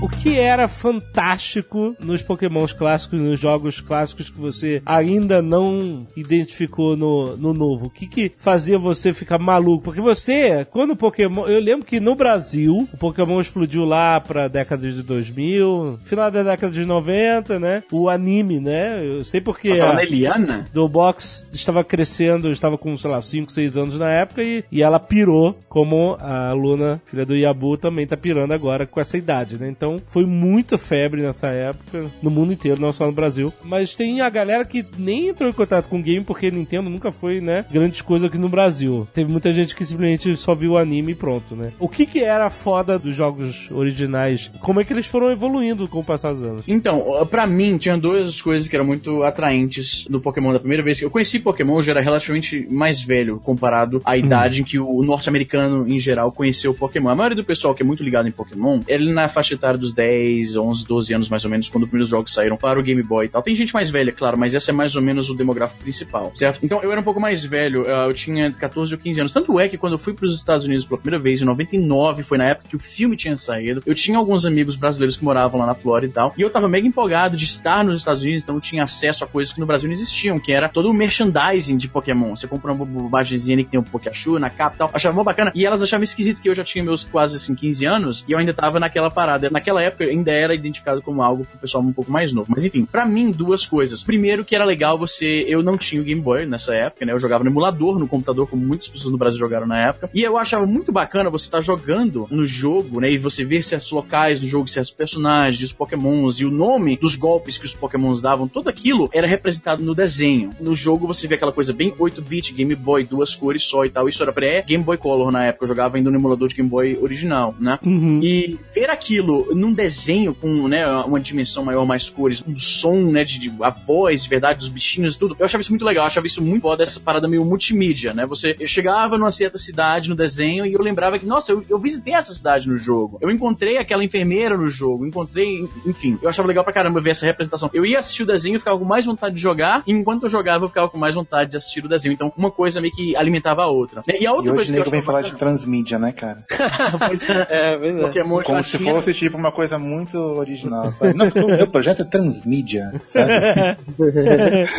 O que era fantástico nos Pokémons clássicos, nos jogos clássicos que você ainda não identificou no, no novo? O que que fazia você ficar maluco? Porque você, quando o Pokémon... Eu lembro que no Brasil, o Pokémon explodiu lá pra década de 2000, final da década de 90, né? O anime, né? Eu sei porque... Passava a- na Eliana? do box estava crescendo, eu estava com, sei lá, 5, 6 anos na época e, e ela pirou, como a Luna, filha do Yabu, também tá pirando agora com essa idade, né? Então foi muita febre nessa época, no mundo inteiro, não só no Brasil. Mas tem a galera que nem entrou em contato com o game porque Nintendo nunca foi, né, grandes coisas aqui no Brasil. Teve muita gente que simplesmente só viu o anime e pronto, né? O que que era a foda dos jogos originais? Como é que eles foram evoluindo com o passar dos anos? Então, ó, pra mim, tinha duas coisas que eram muito atraentes do Pokémon da primeira vez que eu conheci Pokémon, eu já era relativamente mais velho comparado à idade em que o norte-americano em geral conheceu o Pokémon. A maioria do pessoal que é muito ligado em Pokémon, ele na faixa etária dos 10, 11, 12 anos mais ou menos, quando os primeiros jogos saíram para o Game Boy e tal. Tem gente mais velha, claro, mas essa é mais ou menos o demográfico principal, certo? Então, eu era um pouco mais velho, ah, eu tinha 14 ou 15 anos. Tanto é que quando eu fui para os Estados Unidos pela primeira vez, em 99, foi na época que o filme tinha saído, eu tinha alguns amigos brasileiros que moravam lá na Flórida e tal, e eu tava mega empolgado de estar nos Estados Unidos, então eu tinha acesso a coisas que no Brasil não existiam, que era todo o merchandising de Pokémon. Você compra uma bobagemzinha que tem um Pikachu na capa e tal, achava bacana, e elas achavam esquisito que eu já tinha meus quase assim 15 anos, e eu ainda tava naquela parada. Naquela época ainda era identificado como algo pro pessoal um pouco mais novo. Mas enfim, pra mim, duas coisas. Primeiro que era legal você, eu não tinha o Game Boy nessa época, né? Eu jogava no emulador, no computador, como muitas pessoas no Brasil jogaram na época. E eu achava muito bacana você estar jogando no jogo, né? E você ver certos locais do jogo, certos personagens, os pokémons e o nome dos golpes que os pokémons davam, tudo aquilo era representado no desenho. No jogo você vê aquela coisa bem 8-bit, Game Boy, duas cores só e tal. Isso era pré-Game Boy Color na época, eu jogava ainda no emulador de Game Boy original, né? E ver aquilo num desenho com, né, uma dimensão maior, mais cores, um som, né, de, de- a voz, de verdade, dos bichinhos e tudo, eu achava isso muito legal, eu achava isso muito foda, essa parada meio multimídia, né? Você, eu chegava numa certa cidade no desenho e eu lembrava que, nossa, eu, eu visitei essa cidade no jogo, eu encontrei aquela enfermeira no jogo, encontrei, enfim, eu achava legal pra caramba ver essa representação. Eu ia assistir o desenho e ficava com mais vontade de jogar, e enquanto eu jogava eu ficava com mais vontade de assistir o desenho. Então, uma coisa meio que alimentava a outra. E a outra E coisa hoje que eu nego vem falar de transmídia, né, cara? Pois é, É, pois é. Pokémon Como se fosse tipo uma coisa muito original, sabe? Não, porque o meu projeto é transmídia, sabe?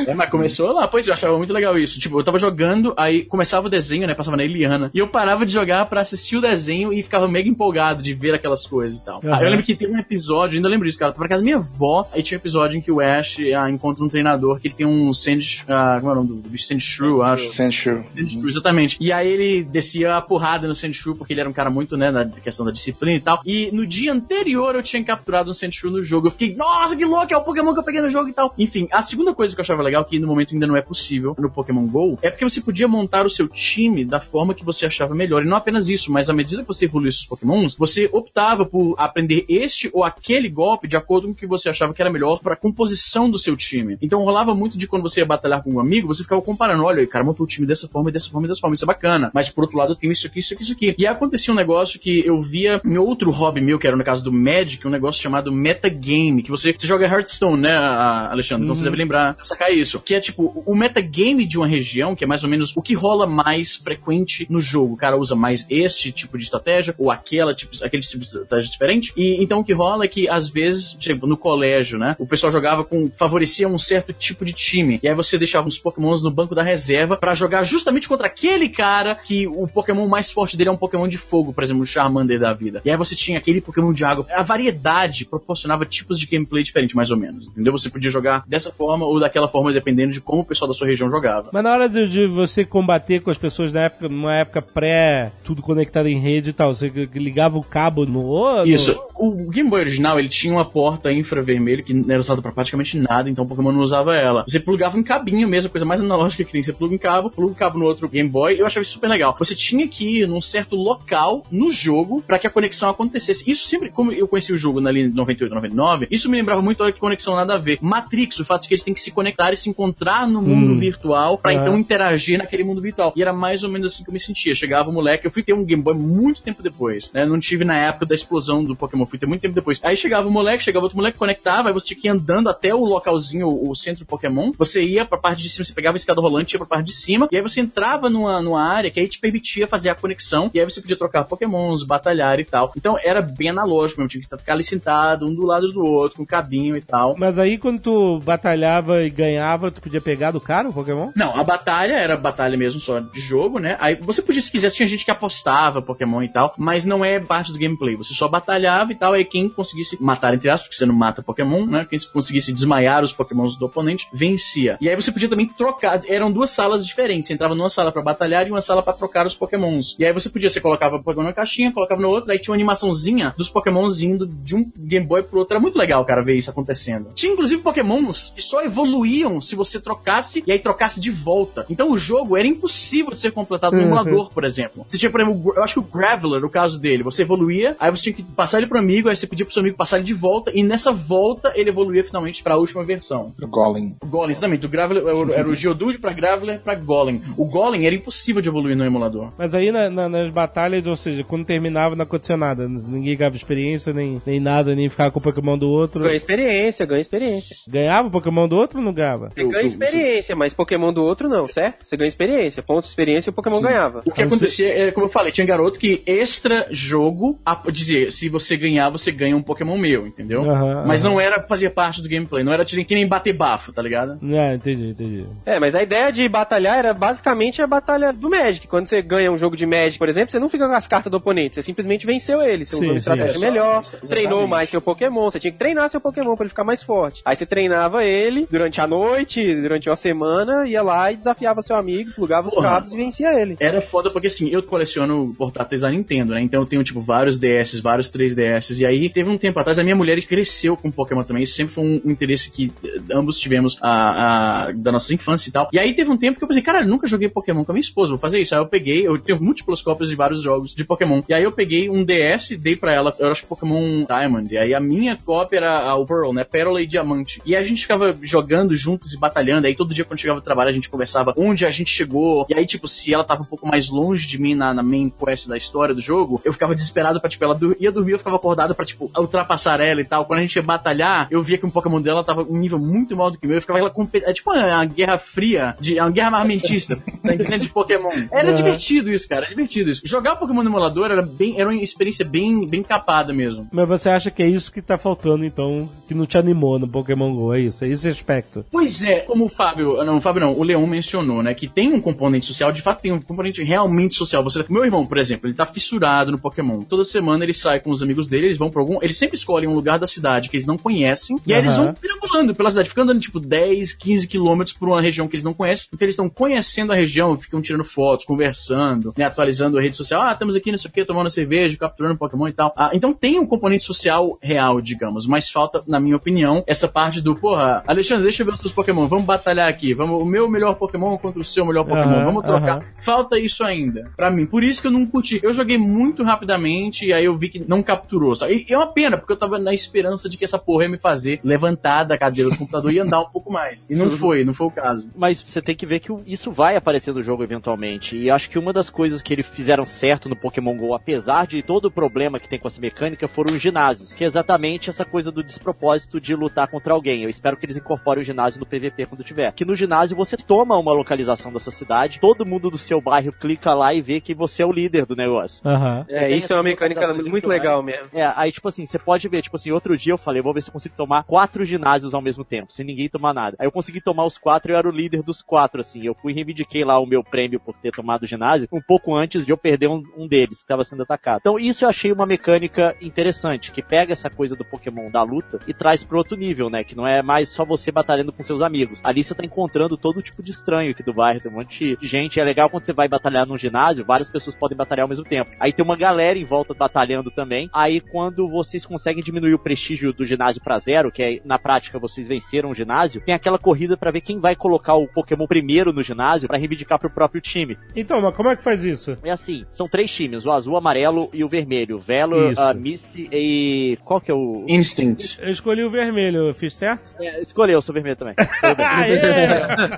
É, mas começou lá, pois eu achava muito legal isso. Tipo, eu tava jogando, aí começava o desenho, né? Passava na Eliana. E eu parava de jogar pra assistir o desenho e ficava mega empolgado de ver aquelas coisas e tal. Uhum. Aí eu lembro que teve um episódio, ainda lembro disso, cara. Eu tava na casa da minha avó, aí tinha um episódio em que o Ash ah, encontra um treinador que ele tem um Sand. Ah, como é o nome do, bicho? Sandshrew, acho. Sandshrew. Sandshrew, exatamente. E aí ele descia a porrada no Sandshrew, porque ele era um cara muito, né, na questão da disciplina e tal. E no dia anterior eu tinha capturado um Sandshrew no jogo. Eu fiquei, nossa, que louco, é o Pokémon que eu peguei no jogo e tal. Enfim, a segunda coisa que eu achava legal, que no momento ainda não é possível no Pokémon GO, é porque você podia montar o seu time da forma que você achava melhor. E não apenas isso, mas à medida que você evoluísse os Pokémons, você optava por aprender este ou aquele golpe de acordo com o que você achava que era melhor para a composição do seu time. Então rolava muito de quando você ia batalhar com um amigo, você ficava comparando, olha, cara montou o time dessa forma, dessa forma e dessa forma, isso é bacana. Mas por outro lado, eu tenho isso aqui, isso aqui, isso aqui. E acontecia um negócio que eu via em outro hobby meu, que era no caso do Magic, um negócio chamado metagame, que você, você joga Hearthstone, né, Alexandre? Então você deve lembrar, sacar isso. Que é tipo, o metagame de uma região, que é mais ou menos o que rola mais frequente no jogo. O cara usa mais este tipo de estratégia, ou aquela tipo, aquele tipo de estratégia diferente. E então o que rola é que, às vezes, tipo, no colégio, né, o pessoal jogava com, favorecia um certo tipo de time. E aí você deixava os pokémons no banco da reserva pra jogar justamente contra aquele cara que o pokémon mais forte dele é um pokémon de fogo, por exemplo, o Charmander da vida. E aí você tinha aquele pokémon de A variedade proporcionava tipos de gameplay diferentes, mais ou menos. Entendeu? Você podia jogar dessa forma ou daquela forma, dependendo de como o pessoal da sua região jogava. Mas na hora de, de você combater com as pessoas na época, numa época pré, tudo conectado em rede e tal, você ligava o cabo no outro? Isso. O Game Boy original, ele tinha uma porta infravermelho que não era usada pra praticamente nada, então o Pokémon não usava ela. Você plugava um cabinho mesmo, coisa mais analógica que tem. Você pluga um cabo, pluga um cabo no outro Game Boy. Eu achava isso super legal. Você tinha que ir num certo local no jogo pra que a conexão acontecesse. Isso sempre, como eu conheci o jogo na linha de 98, 99, isso me lembrava muito, olha que conexão nada a ver. Matrix, o fato de que eles têm que se conectar e se encontrar no mundo Hum. virtual pra É. então interagir naquele mundo virtual. E era mais ou menos assim que eu me sentia. Chegava o moleque, eu fui ter um Game Boy muito tempo depois, né? Não tive na época da explosão do Pokémon, fui ter muito tempo depois. Aí chegava o moleque, chegava outro moleque, conectava, aí você tinha que ir andando até o localzinho, o, centro do Pokémon. Você ia pra parte de cima, você pegava a escada rolante, ia pra parte de cima, e aí você entrava numa, numa área que aí te permitia fazer a conexão, e aí você podia trocar Pokémons, batalhar e tal. Então era bem analógico mesmo, tinha que ficar ali sentado, um do lado do outro, com cabinho e tal. Mas aí quando tu batalhava e ganhava, tu podia pegar do cara o Pokémon? Não, a batalha era batalha mesmo só de jogo, né? Aí você podia, se quisesse, tinha gente que apostava Pokémon e tal, mas não é parte do gameplay. Você só batalhava e tal, aí quem conseguisse matar, entre aspas, porque você não mata Pokémon, né? Quem conseguisse desmaiar os Pokémons do oponente, vencia. E aí você podia também trocar, eram duas salas diferentes. Você entrava numa sala pra batalhar e uma sala pra trocar os Pokémons. E aí você podia, você colocava o Pokémon na caixinha, colocava no outro, aí tinha uma animaçãozinha dos Pokémons indo de um Game Boy pro outro. Era muito legal, cara, ver isso acontecendo. Tinha inclusive Pokémons que só evoluíam se você trocasse e aí trocasse de volta. Então o jogo era impossível de ser completado no Uhum. emulador, por exemplo. Você tinha, por exemplo, o- eu acho que o Graveler, no caso dele, você evoluía, aí você tinha que passar ele pro amigo, aí você pedia pro seu amigo passar ele de volta, e nessa volta ele evoluía finalmente pra última versão. O Golem. O Golem, exatamente. O Graveler era o- era o Geodude pra Graveler pra Golem. O Golem era impossível de evoluir no emulador. Mas aí na- na- nas batalhas, ou seja, quando terminava não acontecia nada. Ninguém ganhava experiência, nem, nem nada, nem ficava com o Pokémon do outro. Ganha experiência, ganha experiência. Ganhava o Pokémon do outro ou não ganhava? Você ganha experiência, mas Pokémon do outro não, certo? Você ganha experiência. Pontos de experiência e o Pokémon ganhava. O que acontecia é, como eu falei, tinha garoto que extra jogo a- dizia, se você ganhar, você ganha um Pokémon meu, entendeu? Mas não era fazia parte do gameplay, não era que nem bater bafo, tá ligado? Ah, entendi, entendi. É, mas a ideia de batalhar era basicamente a batalha do Magic. Quando você ganha um jogo de Magic, por exemplo, você não fica com as cartas do oponente, você simplesmente venceu ele. Você Sim, usou uma sim, estratégia é. Melhor, Exatamente. treinou mais seu Pokémon. Você tinha que treinar seu Pokémon pra ele ficar mais forte. Aí você treinava ele durante a noite, durante uma semana, ia lá e desafiava seu amigo, plugava os Porra. cabos e vencia ele. Era foda porque assim, eu coleciono portáteis da Nintendo, né? Então eu tenho, tipo, vários DS, vários 3DS. E aí teve um tempo atrás, a minha mulher cresceu com Pokémon também. Isso sempre foi um, um interesse que eh, ambos tivemos a, a- da nossa infância e tal. E aí teve um tempo que eu pensei, cara, eu nunca joguei Pokémon com a minha esposa, vou fazer isso. Aí eu peguei, eu tenho múltiplas cópias de vários jogos de Pokémon. E aí eu peguei um DS, dei pra ela, eu acho Pokémon Diamond. E aí a minha cópia era a o Pearl, né? Pérola e Diamante. E a gente ficava jogando juntos e batalhando. Aí todo dia quando chegava do trabalho a gente conversava onde a gente chegou. E aí, tipo, se ela tava um pouco mais longe de mim na, na main quest da história do jogo, eu ficava desesperado pra, tipo, ela dur- ia dormir, eu ficava acordado pra, tipo, ultrapassar ela e tal. Quando a gente ia batalhar, eu via que um Pokémon dela tava um nível muito maior do que o meu. Eu ficava ela compet... É tipo uma, uma guerra fria, de, uma guerra armamentista, tá entendendo? De Pokémon. Era Uhum. divertido isso, cara. Era divertido isso. Jogar Pokémon no emulador era bem, era uma experiência bem, bem capada mesmo. Mas você acha que é isso que tá faltando, então, que não te animou no Pokémon GO, é isso? É esse aspecto? Pois é, como o Fábio, não, o Fábio não, o Leão mencionou, né, que tem um componente social, de fato tem um componente realmente social. Você, meu irmão, por exemplo, ele tá fissurado no Pokémon. Toda semana ele sai com os amigos dele, eles vão pra algum, eles sempre escolhem um lugar da cidade que eles não conhecem, e aí eles vão perambulando pela cidade, ficando andando tipo 10, 15 quilômetros por uma região que eles não conhecem. Então eles estão conhecendo a região, ficam tirando fotos, conversando, né, atualizando a rede social. Ah, estamos aqui, não sei o que, tomando cerveja, capturando Pokémon e tal. Ah, então tem um componente social real, digamos, mas falta, na minha opinião, essa parte do, porra, Alexandre, deixa eu ver os seus Pokémon, vamos batalhar aqui, vamos, o meu melhor Pokémon contra o seu melhor Pokémon, Aham, vamos trocar. aham. Falta isso ainda, pra mim. Por isso que eu não curti. Eu joguei muito rapidamente e aí eu vi que não capturou, sabe? E é uma pena, porque eu tava na esperança de que essa porra ia me fazer levantar da cadeira do computador e andar um pouco mais. E não foi, não foi o caso. Mas você tem que ver que isso vai aparecer no jogo eventualmente. E acho que uma das coisas que eles fizeram certo no Pokémon GO, apesar de todo o problema que tem com essa mecânica, foram os ginásios. Que é exatamente essa coisa do despropósito de lutar contra alguém. Eu espero que eles incorporem o ginásio no PVP quando tiver. Que no ginásio você toma uma localização da sua cidade, todo mundo do seu bairro clica lá e vê que você é o líder do negócio. Aham. É, isso é uma mecânica muito legal mesmo. É, aí tipo assim, você pode ver, tipo assim, outro dia eu falei, vou ver se eu consigo tomar quatro ginásios ao mesmo tempo, sem ninguém tomar nada. Aí eu consegui tomar os quatro e eu era o líder dos quatro, assim. Eu fui e reivindiquei lá o meu prêmio por ter tomado o ginásio um pouco antes de eu perder um, um deles, que estava sendo atacado. Então isso eu achei uma mecânica interessante, que pega essa coisa do Pokémon da luta e traz pro outro nível, né? Que não é mais só você batalhando com seus amigos. Ali você tá encontrando todo tipo de estranho aqui do bairro, tem um monte de gente. É legal quando você vai batalhar num ginásio, várias pessoas podem batalhar ao mesmo tempo. Aí tem uma galera em volta batalhando também. Aí quando vocês conseguem diminuir o prestígio do ginásio pra zero, que é na prática vocês venceram o ginásio, tem aquela corrida pra ver quem vai colocar o Pokémon primeiro no ginásio pra reivindicar pro próprio time. Então, mas como é que faz isso? É assim, são três times, o azul, o amarelo e o vermelho. Valor, Isso. Misty e... qual que é o... Instinct. Eu escolhi o vermelho, eu fiz certo? É, escolheu o seu vermelho também.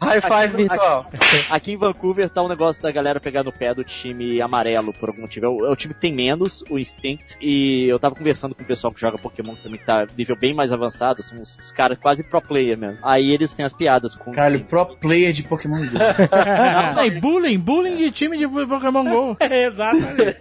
High five virtual. Aqui em Vancouver tá um negócio da galera pegar no pé do time amarelo por algum motivo. É o, é o time que tem menos, o Instinct, e eu tava conversando com o pessoal que joga Pokémon que também tá nível bem mais avançado, são os, os caras quase pro player mesmo. Aí eles têm as piadas com Caralho, pro player de Pokémon Go. Não, e bullying, bullying de time de Pokémon GO. Exatamente.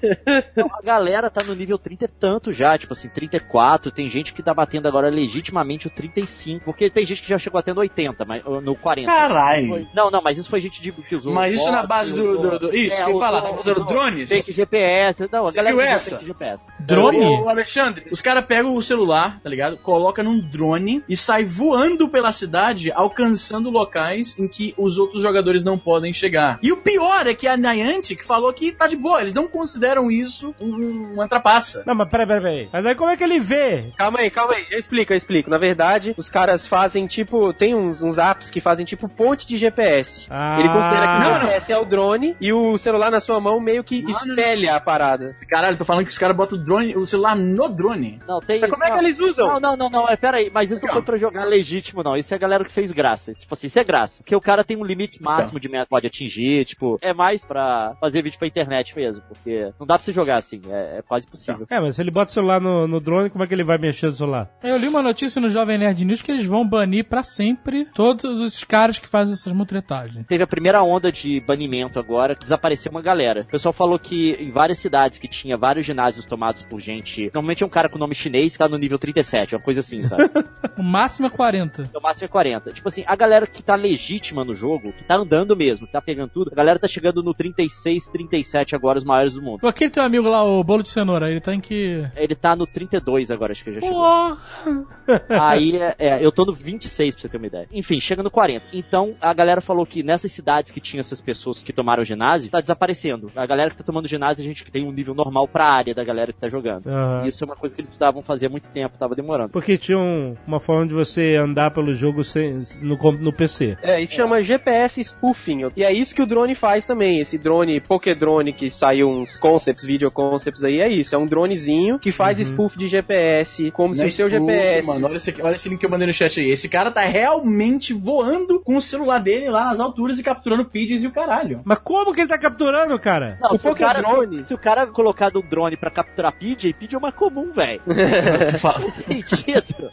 Então, a galera tá no nível 30 e tanto já, tipo assim, 34. Tem gente que tá batendo agora legitimamente o 35, porque tem gente que já chegou até no 80, mas, no 40. Caralho. Não, não, mas isso foi gente de, que usou. Mas isso na bot, base do- do- do- isso, que usou- falar, tá usando drones? Fake GPS. Não, a Você galera viu essa? fake GPS. Drone? Ô, Alexandre, os caras pegam o celular, tá ligado? Coloca num drone e sai voando pela cidade, alcançando locais em que os outros jogadores não podem chegar. E o pior é que a Niantic falou que tá de boa, eles não consideram isso um- uma trapaça. Não, mas peraí, peraí, peraí. Mas aí como é que ele vê? Calma aí, calma aí. Eu explico, eu explico. Na verdade, os caras fazem tipo. Tem uns, uns apps que fazem tipo ponte de GPS. Ah. Ele considera que o Não, não. GPS é o drone e o celular na sua mão meio que espelha a parada. Caralho, tô falando que os caras botam o drone, o celular no drone. Não, tem Mas isso. como é que não. eles usam? Não, não, não, não, é, pera aí, mas isso não foi pra jogar legítimo, não. Isso é a galera que fez graça. Tipo assim, isso é graça. Porque o cara tem um limite máximo de meta que pode atingir, tipo, é mais pra fazer vídeo pra internet mesmo, porque não dá pra você jogar assim, é, é quase impossível. É, mas se ele bota o celular no, no drone, como é que ele vai mexer no celular? Eu li uma notícia no Jovem Nerd News que eles vão banir pra sempre todos os caras que fazem essas mutretagens. Teve a primeira onda de banimento agora, desapareceu uma galera. O pessoal falou que em várias cidades que tinha vários ginásios tomados por gente, normalmente é um cara com nome chinês que tá no nível 37, uma coisa assim, sabe? O máximo é 40. O máximo é 40. Tipo assim, a galera que tá legítima no jogo, que tá andando mesmo, que tá pegando tudo, a galera tá chegando no 36, 37 agora, os maiores do mundo. Aquele teu amigo lá, o bolo de cenoura, ele tá em que. Ele tá no 32 agora, acho que já chegou. Aí, é, é, eu tô no 26, pra você ter uma ideia. Enfim, chega no 40. Então, a galera falou que nessas cidades que tinha essas pessoas que tomaram o ginásio, tá desaparecendo. A galera que tá tomando ginásio, a gente tem um nível normal pra área da galera que tá jogando. Aham. Isso é uma coisa que eles precisavam fazer há muito tempo, tava demorando. Porque tinha um- uma forma de você andar pelo jogo sem, no, no PC. É, isso chama GPS spoofing. E é isso que o drone faz também. Esse drone, Pokédrone, que saiu uns concepts, video concepts aí, é isso. É um dronezinho que faz spoof de GPS, como se Não o seu é GPS. Mano, olha, esse, olha esse link que eu mandei no chat aí. Esse cara tá realmente voando com o celular dele lá nas alturas e capturando pigeons e o caralho. Mas como que ele tá capturando, cara? Não, O se, o cara, Pokédrone- se o cara colocar um drone pra capturar PJ, PJ é uma comum, velho. Não.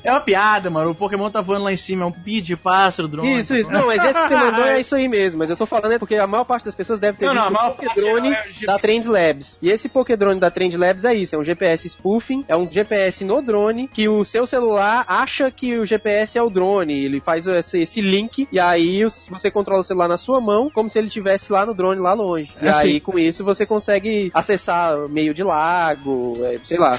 É uma piada, mano. O Pokémon tá voando lá em cima, é um pide, pássaro, drone. Isso, isso. Não, mas esse que você mandou é isso aí mesmo. Mas eu tô falando é porque a maior parte das pessoas deve ter Não, não, visto a maior o Pokédrone é- da Trend Labs. E esse Pokédrone da Trend Labs é isso, é um GPS spoofing, é um GPS no drone que o seu celular acha que o GPS é o drone. Ele faz esse, esse link e aí você controla o celular na sua mão como se ele estivesse lá no drone, lá longe. E É assim. aí com isso você consegue acessar meio de lago, é, sei lá.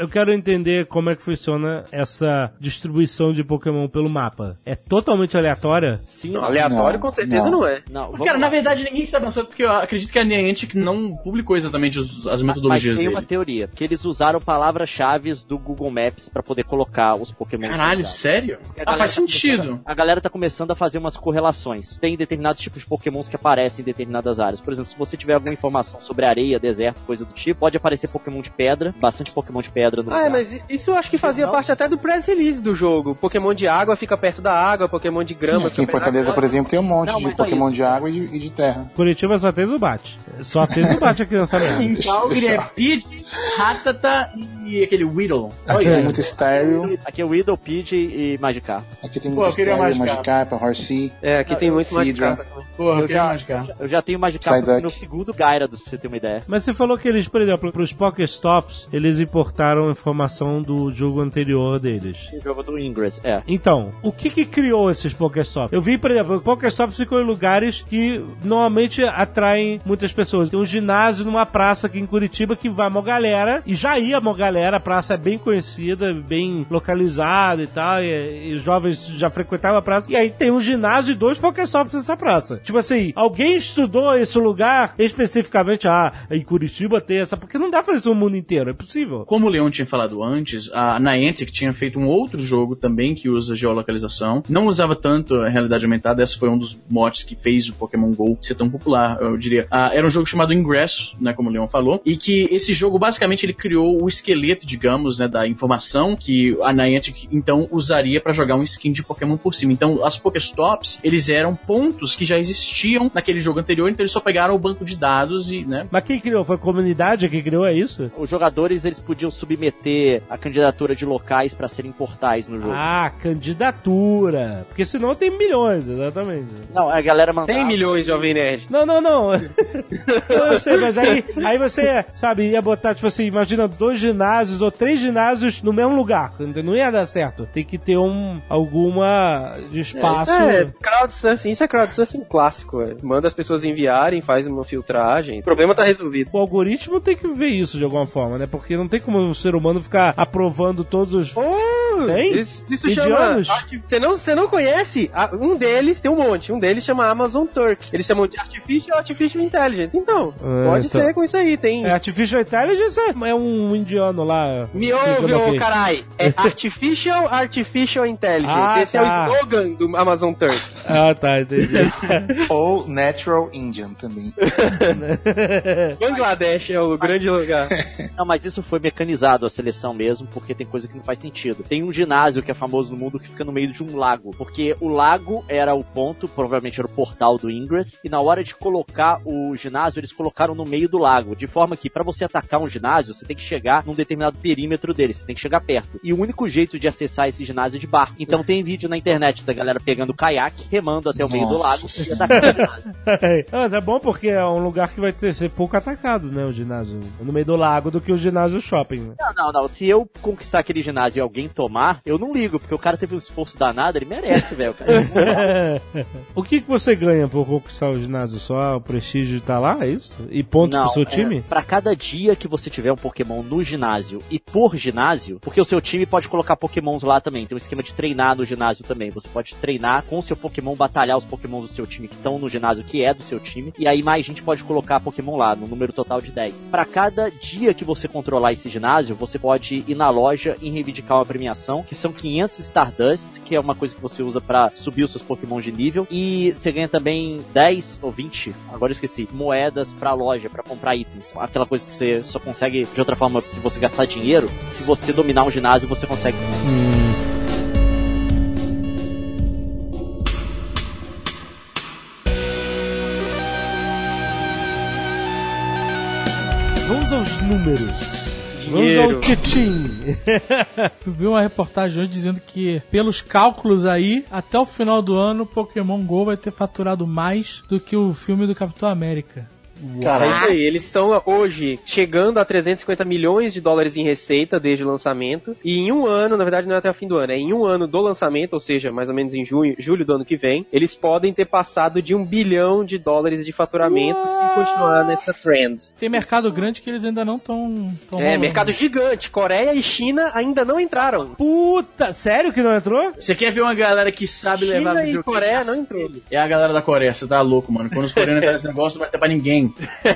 Eu quero entender como é que funciona essa distribuição de Pokémon pelo mapa. É totalmente aleatória? Sim, Não, aleatório Não, com certeza não. não, é. Não, Cara, lá. na verdade ninguém sabe, não, só porque eu acredito que a Niantic não publicou exatamente os- as metodologias Mas tem dele. uma teoria, que eles usaram palavras-chave do Google Maps pra poder colocar os Pokémon. Caralho, sério? Ah, faz tá sentido. A galera tá começando a fazer umas correlações. Tem determinados tipos de pokémons que aparecem em determinadas áreas. Por exemplo, se você tiver alguma informação sobre areia, deserto, coisa do tipo, pode aparecer pokémon de pedra, bastante pokémon de pedra no Ah, é, lugar. mas isso eu acho que fazia Não. parte até do press release do jogo. Pokémon de água fica perto da água, Pokémon de grama Sim, aqui em Fortaleza, por exemplo, tem um monte Não, de só Pokémon isso. de água e de, e de terra. Curitiba só tem Zubat. Só tem Zubat aqui nessa merda. Em Calgary é Pidgey, Ratata e aquele Whittle. Só Aqui tem muito Styrel, Aqui é Weedle, Pidgey e Magikarp. aqui tem Pô, muito Styrel, Magikarp. Magikarp, Horsea. É, aqui tem muito também. Porra, eu já- mais cara. Eu já tenho Magikarp no segundo Gyarados, pra você ter uma ideia. Mas você falou que eles, por exemplo, para os Pokéstops, eles importaram informação do jogo anterior deles. O jogo do Ingress, é. Então, o que que criou esses Pokéstops? Eu vi, por exemplo, Pokéstops ficam em lugares que normalmente atraem muitas pessoas. Tem um ginásio numa praça aqui em Curitiba que vai uma galera, e já ia uma galera galera, a praça é bem conhecida, bem localizada e tal, e, e os jovens já frequentavam a praça. E aí tem um ginásio e dois Pokéstops nessa praça. Tipo assim, alguém estudou esse lugar especificamente, ah, em Curitiba tem essa, porque não dá pra fazer isso no mundo inteiro, é possível. Como o Leon tinha falado antes, a Niantic tinha feito um outro jogo também que usa geolocalização. Não usava tanto a realidade aumentada, esse foi um dos mods que fez o Pokémon GO ser tão popular, eu diria. Ah, era um jogo chamado Ingresso, né, como o Leon falou, e que esse jogo basicamente ele criou o esqueleto, digamos, né, da informação que a Niantic então usaria para jogar um skin de Pokémon por cima. Então, as Pokéstops, eles eram pontos que já existiam naquele jogo anterior, então eles só pegaram o banco de dados e, né, Mas quem criou? Foi a comunidade que criou, é isso? Os jogadores eles podiam submeter a candidatura de locais pra serem portais no jogo. Ah, candidatura. Porque senão tem milhões, exatamente. Não, a galera mandava. Tem milhões, Jovem Nerd. Não, não, não. eu sei, mas aí, aí você, sabe, ia botar, tipo assim, imagina dois ginásios ou três ginásios no mesmo lugar. Não ia dar certo. Tem que ter um, alguma espaço. É, crowdsourcing, isso é crowdsourcing clássico. é. Manda as pessoas enviarem, faz uma filtragem. O problema tá resolvido. O algoritmo tem que ver isso de alguma forma, né? Porque não tem como ser humano ficar aprovando todos os. Tem? Isso, isso Indianos? chama. Você não, você não conhece? Ah, Um deles tem um monte. Um deles chama Amazon Turk. Eles chamam de Artificial Artificial Intelligence. Então, É, pode então. ser com isso aí. Tem. É, Artificial Intelligence é, é um indiano lá. Me ouve, ô carai. É Artificial Artificial Intelligence. Ah, Esse é tá. o slogan do Amazon Turk. Ah, tá, entendi. Ou Natural Indian também. Bangladesh é o grande lugar. Não, mas isso foi mecanizado a seleção mesmo, porque tem coisa que não faz sentido. Tem um ginásio que é famoso no mundo que fica no meio de um lago, porque o lago era o ponto, provavelmente era o portal do Ingress, e na hora de colocar o ginásio, eles colocaram no meio do lago, de forma que para você atacar um ginásio, você tem que chegar num determinado perímetro dele, você tem que chegar perto. E o único jeito de acessar esse ginásio é de barco. Então tem vídeo na internet da galera pegando caiaque, remando até o meio do Nossa lago e atacando o ginásio. Ah, Mas é bom porque é um lugar que vai ter, ser pouco atacado, né? O ginásio. No meio do lago do que o ginásio shopping, né? Não, não, não. Se eu conquistar aquele ginásio e alguém tomar, eu não ligo, porque o cara teve um esforço danado, ele merece, velho. o que, que você ganha por conquistar o ginásio? Só o prestígio de estar lá? É isso? E pontos Não, pro seu é, time? pra cada dia que você tiver um Pokémon no ginásio e por ginásio, porque o seu time pode colocar Pokémons lá também. Tem um esquema de treinar no ginásio também. Você pode treinar com o seu Pokémon, batalhar os Pokémons do seu time que estão no ginásio que é do seu time. E aí mais gente pode colocar Pokémon lá, no número total de 10. Pra cada dia que você controlar esse ginásio, você pode ir na loja e reivindicar uma premiação, que são 500 Stardust, que é uma coisa que você usa pra subir os seus Pokémon de nível. E você ganha também 10 ou 20, agora eu esqueci, moedas pra loja, pra comprar itens. Aquela coisa que você só consegue de outra forma se você gastar dinheiro. Se você dominar um ginásio, você consegue. Vamos aos números. Dinheiro. Vamos ao Kitim. Eu vi uma reportagem hoje dizendo que, pelos cálculos aí, até o final do ano, Pokémon GO vai ter faturado mais do que o filme do Capitão América. Cara, é isso aí. Eles estão hoje chegando a 350 milhões de dólares em receita desde o lançamento. E em um ano, na verdade não é até o fim do ano, é em um ano do lançamento, ou seja, mais ou menos em junho, julho do ano que vem, eles podem ter passado de um bilhão de dólares de faturamento se continuar nessa trend. Tem mercado grande que eles ainda não estão. É, mercado gigante. Coreia e China ainda não entraram. Puta, sério que não entrou? Você quer ver uma galera que sabe levar China e videogame? Coreia não entrou. É a galera da Coreia, você tá louco, mano. Quando os coreanos entram nesse negócio, não vai ter pra ninguém.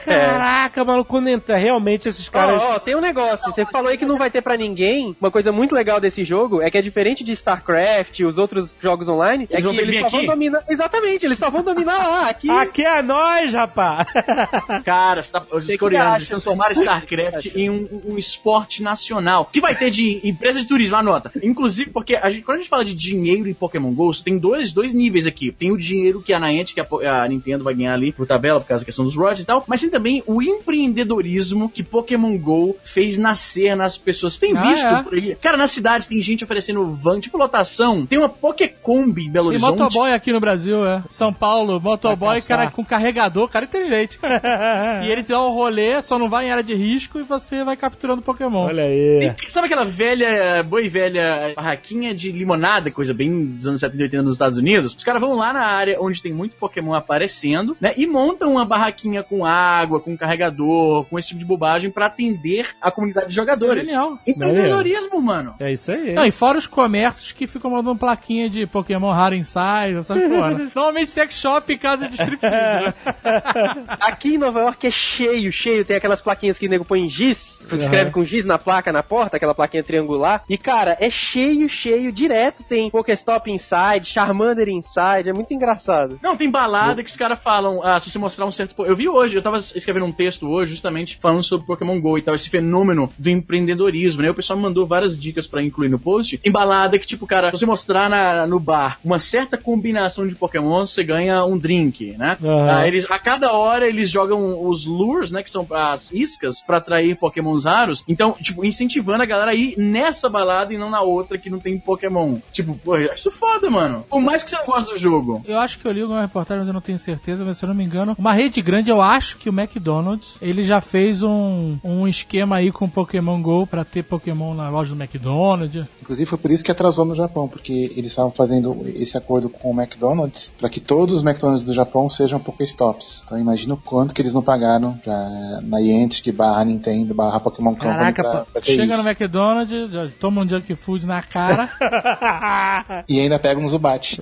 Caraca, maluco, quando entra, realmente esses caras. Ó, ó, tem um negócio. Você falou aí que não vai ter pra ninguém. Uma coisa muito legal desse jogo é que é diferente de StarCraft e os outros jogos online. Eles é vão que eles só vão aqui? dominar. Exatamente, eles só vão dominar lá. Aqui. Aqui é nós, rapaz! Cara, tá- os que coreanos transformaram StarCraft em um, um esporte nacional. Que vai ter de empresa de turismo, anota. Inclusive, porque a gente- quando a gente fala de dinheiro em Pokémon GO, você tem dois, dois níveis aqui. Tem o dinheiro que a Niantic, que a, a Nintendo vai ganhar ali por tabela, por causa da questão dos royalties e tal. Mas tem também o empreendedorismo que Pokémon GO fez nascer nas pessoas. Tem Ah, visto é? por aí? Cara, nas cidades tem gente oferecendo van, tipo lotação. Tem uma Pokécombi em Belo Tem Horizonte. motoboy aqui no Brasil, é. São Paulo, motoboy, cara com carregador, cara inteligente. e ele tem um rolê, só não vai em área de risco e você vai capturando Pokémon. Olha aí. Sabe aquela velha, boa e velha barraquinha de limonada, coisa bem dos anos 70 e 80 nos Estados Unidos? Os caras vão lá na área onde tem muito Pokémon aparecendo, né? E montam uma barraquinha com água, com carregador, com esse tipo de bobagem pra atender a comunidade de jogadores. Genial. Empreendedorismo, mano. É isso aí. Não, e fora os comércios que ficam mandando plaquinha de Pokémon raro em size, essas porra. Normalmente sex shop e casa de striptease, né? Aqui em Nova York é cheio, cheio. Tem aquelas plaquinhas que o nego põe em giz, escreve com giz na placa, na porta, aquela plaquinha triangular. E, cara, é cheio, cheio, direto. Tem Pokéstop Inside, Charmander Inside. É muito engraçado. Não, tem balada que os caras falam, ah, se você mostrar um certo. Eu vi hoje, eu tava escrevendo um texto hoje justamente falando sobre Pokémon GO e tal, esse fenômeno do empreendedorismo, né? O pessoal me mandou várias dicas pra incluir no post. Tem balada que, tipo, cara, se você mostrar na- no bar uma certa combinação de Pokémon, você ganha um drink, né? Aham. Ah, eles, a cada hora eles jogam os lures, né? Que são as iscas, pra atrair Pokémons raros. Então, tipo, incentivando a galera a ir nessa balada e não na outra que não tem Pokémon. Tipo, pô, eu acho isso foda, mano. Por mais que você não goste do jogo. Eu acho que eu li alguma reportagem, mas eu não tenho certeza, mas se eu não me engano, uma rede grande, eu acho que o McDonald's, ele já fez um, um esquema aí com o Pokémon GO pra ter Pokémon na loja do McDonald's. Inclusive foi por isso que atrasou no Japão, porque eles estavam fazendo esse acordo com o McDonald's para que todos os McDonald's do Japão sejam Pokéstops. Então imagina o quanto que eles não pagaram pra Niantic barra Nintendo barra Pokémon Company Caraca, pra, pô, pra ter Chega isso. no McDonald's, toma um junk food na cara. E ainda pega um Zubat.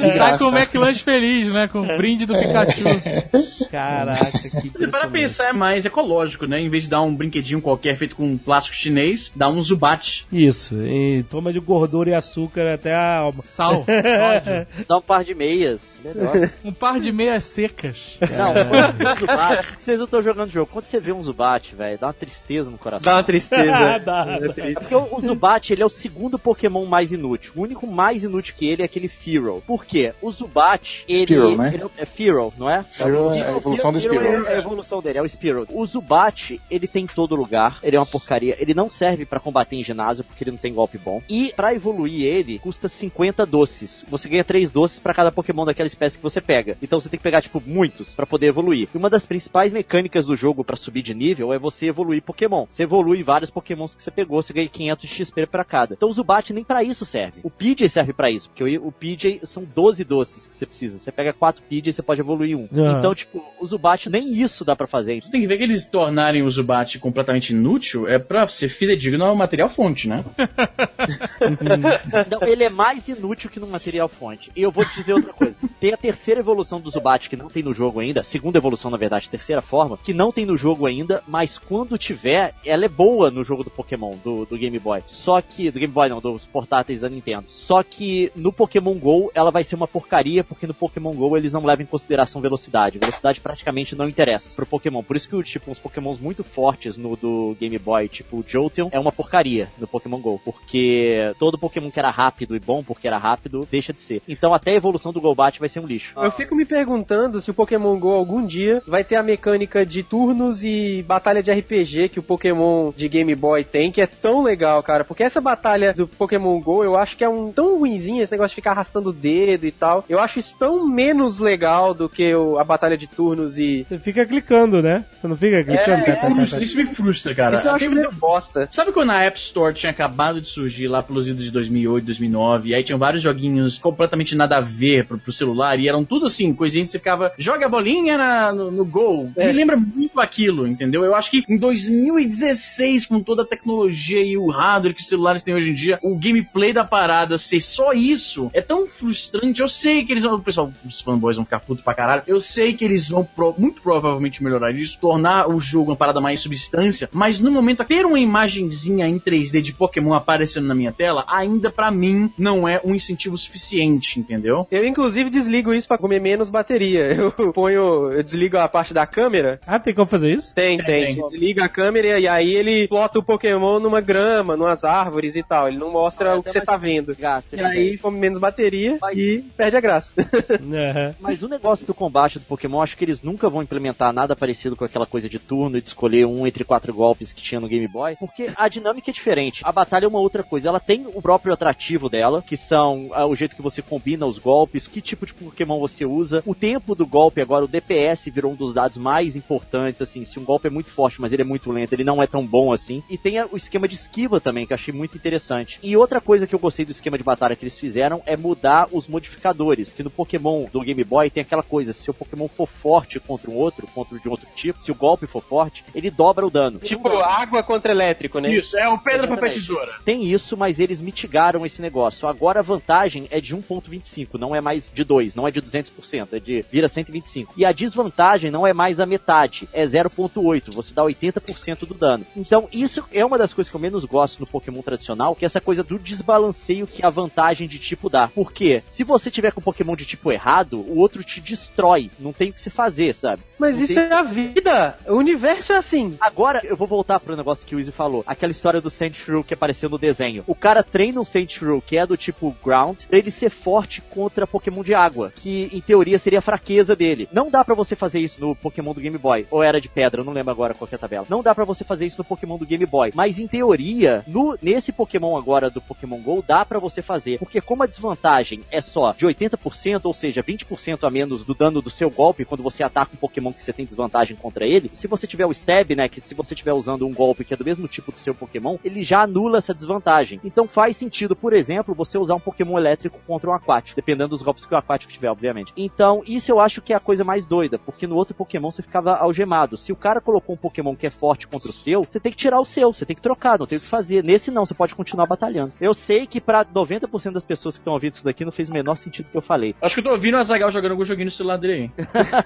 e sai com o McLanche feliz, né? Com o brinde do Pikachu. Caraca, que Você para pensar é mais ecológico, né? Em vez de dar um brinquedinho qualquer feito com plástico chinês, dá um Zubat. Isso, e toma de gordura e açúcar até a alma. Sal. Dá um par de meias. Melhor. Um par de meias secas. Não, você vê um Zubat, vocês não estão jogando jogo. Quando você vê um Zubat, velho, dá uma tristeza no coração. Dá uma tristeza. Dá, É dá. triste. É porque o, o Zubat, ele é o segundo Pokémon mais inútil. O único mais inútil que ele é aquele Fearow. Por quê? O Zubat, ele... Spearow, né? ele é, é Fearow, não é? É a evolução do Spearow. É a evolução dele, é o Spearow. O Zubat, ele tem em todo lugar. Ele é uma porcaria. Ele não serve pra combater em ginásio, porque ele não tem golpe bom. E pra evoluir ele, custa 50 doces. Você ganha 3 doces pra cada Pokémon daquela espécie que você pega. Então você tem que pegar, tipo, muitos pra poder evoluir. E uma das principais mecânicas do jogo pra subir de nível é você evoluir Pokémon. Você evolui vários Pokémons que você pegou, você ganha 500 XP pra cada. Então o Zubat nem pra isso serve. O PJ serve pra isso, porque o, o PJ são 12 doces que você precisa. Você pega 4 PJ e você pode evoluir um. Aham. Então, tipo, o Zubat nem isso dá pra fazer. Você tem que ver que eles tornarem o Zubat completamente inútil é pra ser fidedigno ao material fonte, né? Não, ele é mais inútil que no material fonte. E eu vou te dizer outra coisa. Tem a terceira evolução do Zubat que não tem no jogo ainda, segunda evolução na verdade, terceira forma, que não tem no jogo ainda, mas quando tiver, ela é boa no jogo do Pokémon, do, do Game Boy. Só que, do Game Boy não, dos portáteis da Nintendo. Só que no Pokémon GO ela vai ser uma porcaria, porque no Pokémon GO eles não levam em consideração velocidade. Velocidade praticamente não interessa pro Pokémon. Por isso que, tipo, uns Pokémons muito fortes no do Game Boy, tipo o Jolteon, é uma porcaria no Pokémon GO, porque todo Pokémon que era rápido e bom porque era rápido, deixa de ser. Então até a evolução do Golbat vai ser um lixo. Eu fico me perguntando se o Pokémon GO algum dia vai ter a mecânica de turnos e batalha de RPG que o Pokémon de Game Boy tem, que é tão legal, cara. Porque essa batalha do Pokémon GO eu acho que é um tão ruinzinho esse negócio de ficar arrastando o dedo e tal. Eu acho isso tão menos legal do que o- a batalha de turnos e. Você fica clicando, né? Você não fica clicando? tá, tá, tá, Frustra, tá. isso me frustra, cara. Isso eu acho meio bosta. Sabe quando a App Store tinha acabado de surgir lá pelos idos de 2008, 2009, e aí tinham vários joguinhos completamente nada a ver pro, pro celular, e eram tudo assim, coisinhas que você ficava, joga a bolinha na- no, no Gol. Me lembra muito aquilo, entendeu? Eu acho que em 2016, com toda a tecnologia e o hardware que os celulares têm hoje em dia, o gameplay da parada ser só isso é tão frustrante. Eu sei que eles vão, o os fanboys vão ficar putos pra caralho, eu sei que eles vão pro- muito provavelmente melhorar isso, tornar o jogo uma parada mais substância, mas no momento, ter uma imagenzinha em 3D de Pokémon aparecendo na minha tela, ainda pra mim não é um incentivo suficiente, entendeu? Eu, inclusive, desligo isso pra comer menos bateria. Eu ponho. Eu desligo a parte da câmera. Ah, tem como fazer isso? Tem, tem. tem. Você desliga a câmera e aí ele plota o Pokémon numa grama, numas árvores e tal. Ele não mostra o que você tá vendo. Graça, E aí come menos bateria Mas- e perde a graça. Aham. Mas o negócio do combate do Pokémon, acho que eles nunca vão implementar nada parecido com aquela coisa de turno e de escolher um entre quatro golpes que tinha no Game Boy, porque a dinâmica é diferente. A batalha é uma outra coisa. Ela tem o próprio atrativo dela, que são ah, o jeito que você combina os golpes, que tipo de Pokémon você usa. O tempo do golpe agora, o DPS virou um dos dados mais importantes, assim, se um golpe é muito forte, mas ele é muito lento, ele não é tão bom assim. E tem o esquema de esquiva também, que eu achei muito interessante. E outra coisa que eu gostei do esquema de batalha que eles fizeram é mudar os modificadores, que no Pokémon Pokémon do Game Boy tem aquela coisa, se o Pokémon for forte contra um outro, contra de um outro tipo, se o golpe for forte, ele dobra o dano. Tipo, água contra elétrico, né? Isso, é o pedra, papel, tesoura. Tem isso, mas eles mitigaram esse negócio. Agora a vantagem é de 1.25, não é mais de 2, não é de 200%, é de vira 125. E a desvantagem não é mais a metade, é 0.8, você dá 80% do dano. Então, isso é uma das coisas que eu menos gosto no Pokémon tradicional, que é essa coisa do desbalanceio que a vantagem de tipo dá. Porque se você tiver com Pokémon de tipo errado, o outro te destrói, não tem o que se fazer, sabe? Mas Não isso tem- é a vida. O universo é assim. Agora eu vou voltar pro negócio que o Izzy falou. Aquela história do Sandshrew que apareceu no desenho. O cara treina um Sandshrew que é do tipo Ground pra ele ser forte contra Pokémon de água. Que em teoria seria a fraqueza dele. Não dá pra você fazer isso no Pokémon do Game Boy. Ou era de pedra, eu não lembro agora qual que é a tabela. Não dá pra você fazer isso no Pokémon do Game Boy. Mas em teoria, no, nesse Pokémon agora do Pokémon GO, dá pra você fazer. Porque como a desvantagem é só de 80%, ou seja, 20% a menos do dano do seu golpe quando você ataca um Pokémon que você tem desvantagem contra ele, se você tiver o Stab, né, que se você estiver usando um golpe que é do mesmo tipo do seu Pokémon, ele já anula essa desvantagem. Então faz sentido, por exemplo, você usar um Pokémon elétrico contra um aquático, dependendo dos golpes que o aquático tiver, obviamente. Então, isso eu acho que é a coisa mais doida, porque no outro Pokémon você ficava algemado. Se o cara colocou um Pokémon que é forte contra o seu, você tem que tirar o seu, você tem que trocar, não tem o que fazer. Nesse não, você pode continuar batalhando. Eu sei que pra 90% das pessoas que estão ouvindo isso daqui não fez o menor sentido que eu falei. Acho que tô ouvindo o Azagal jogando algum joguinho no celular dele aí.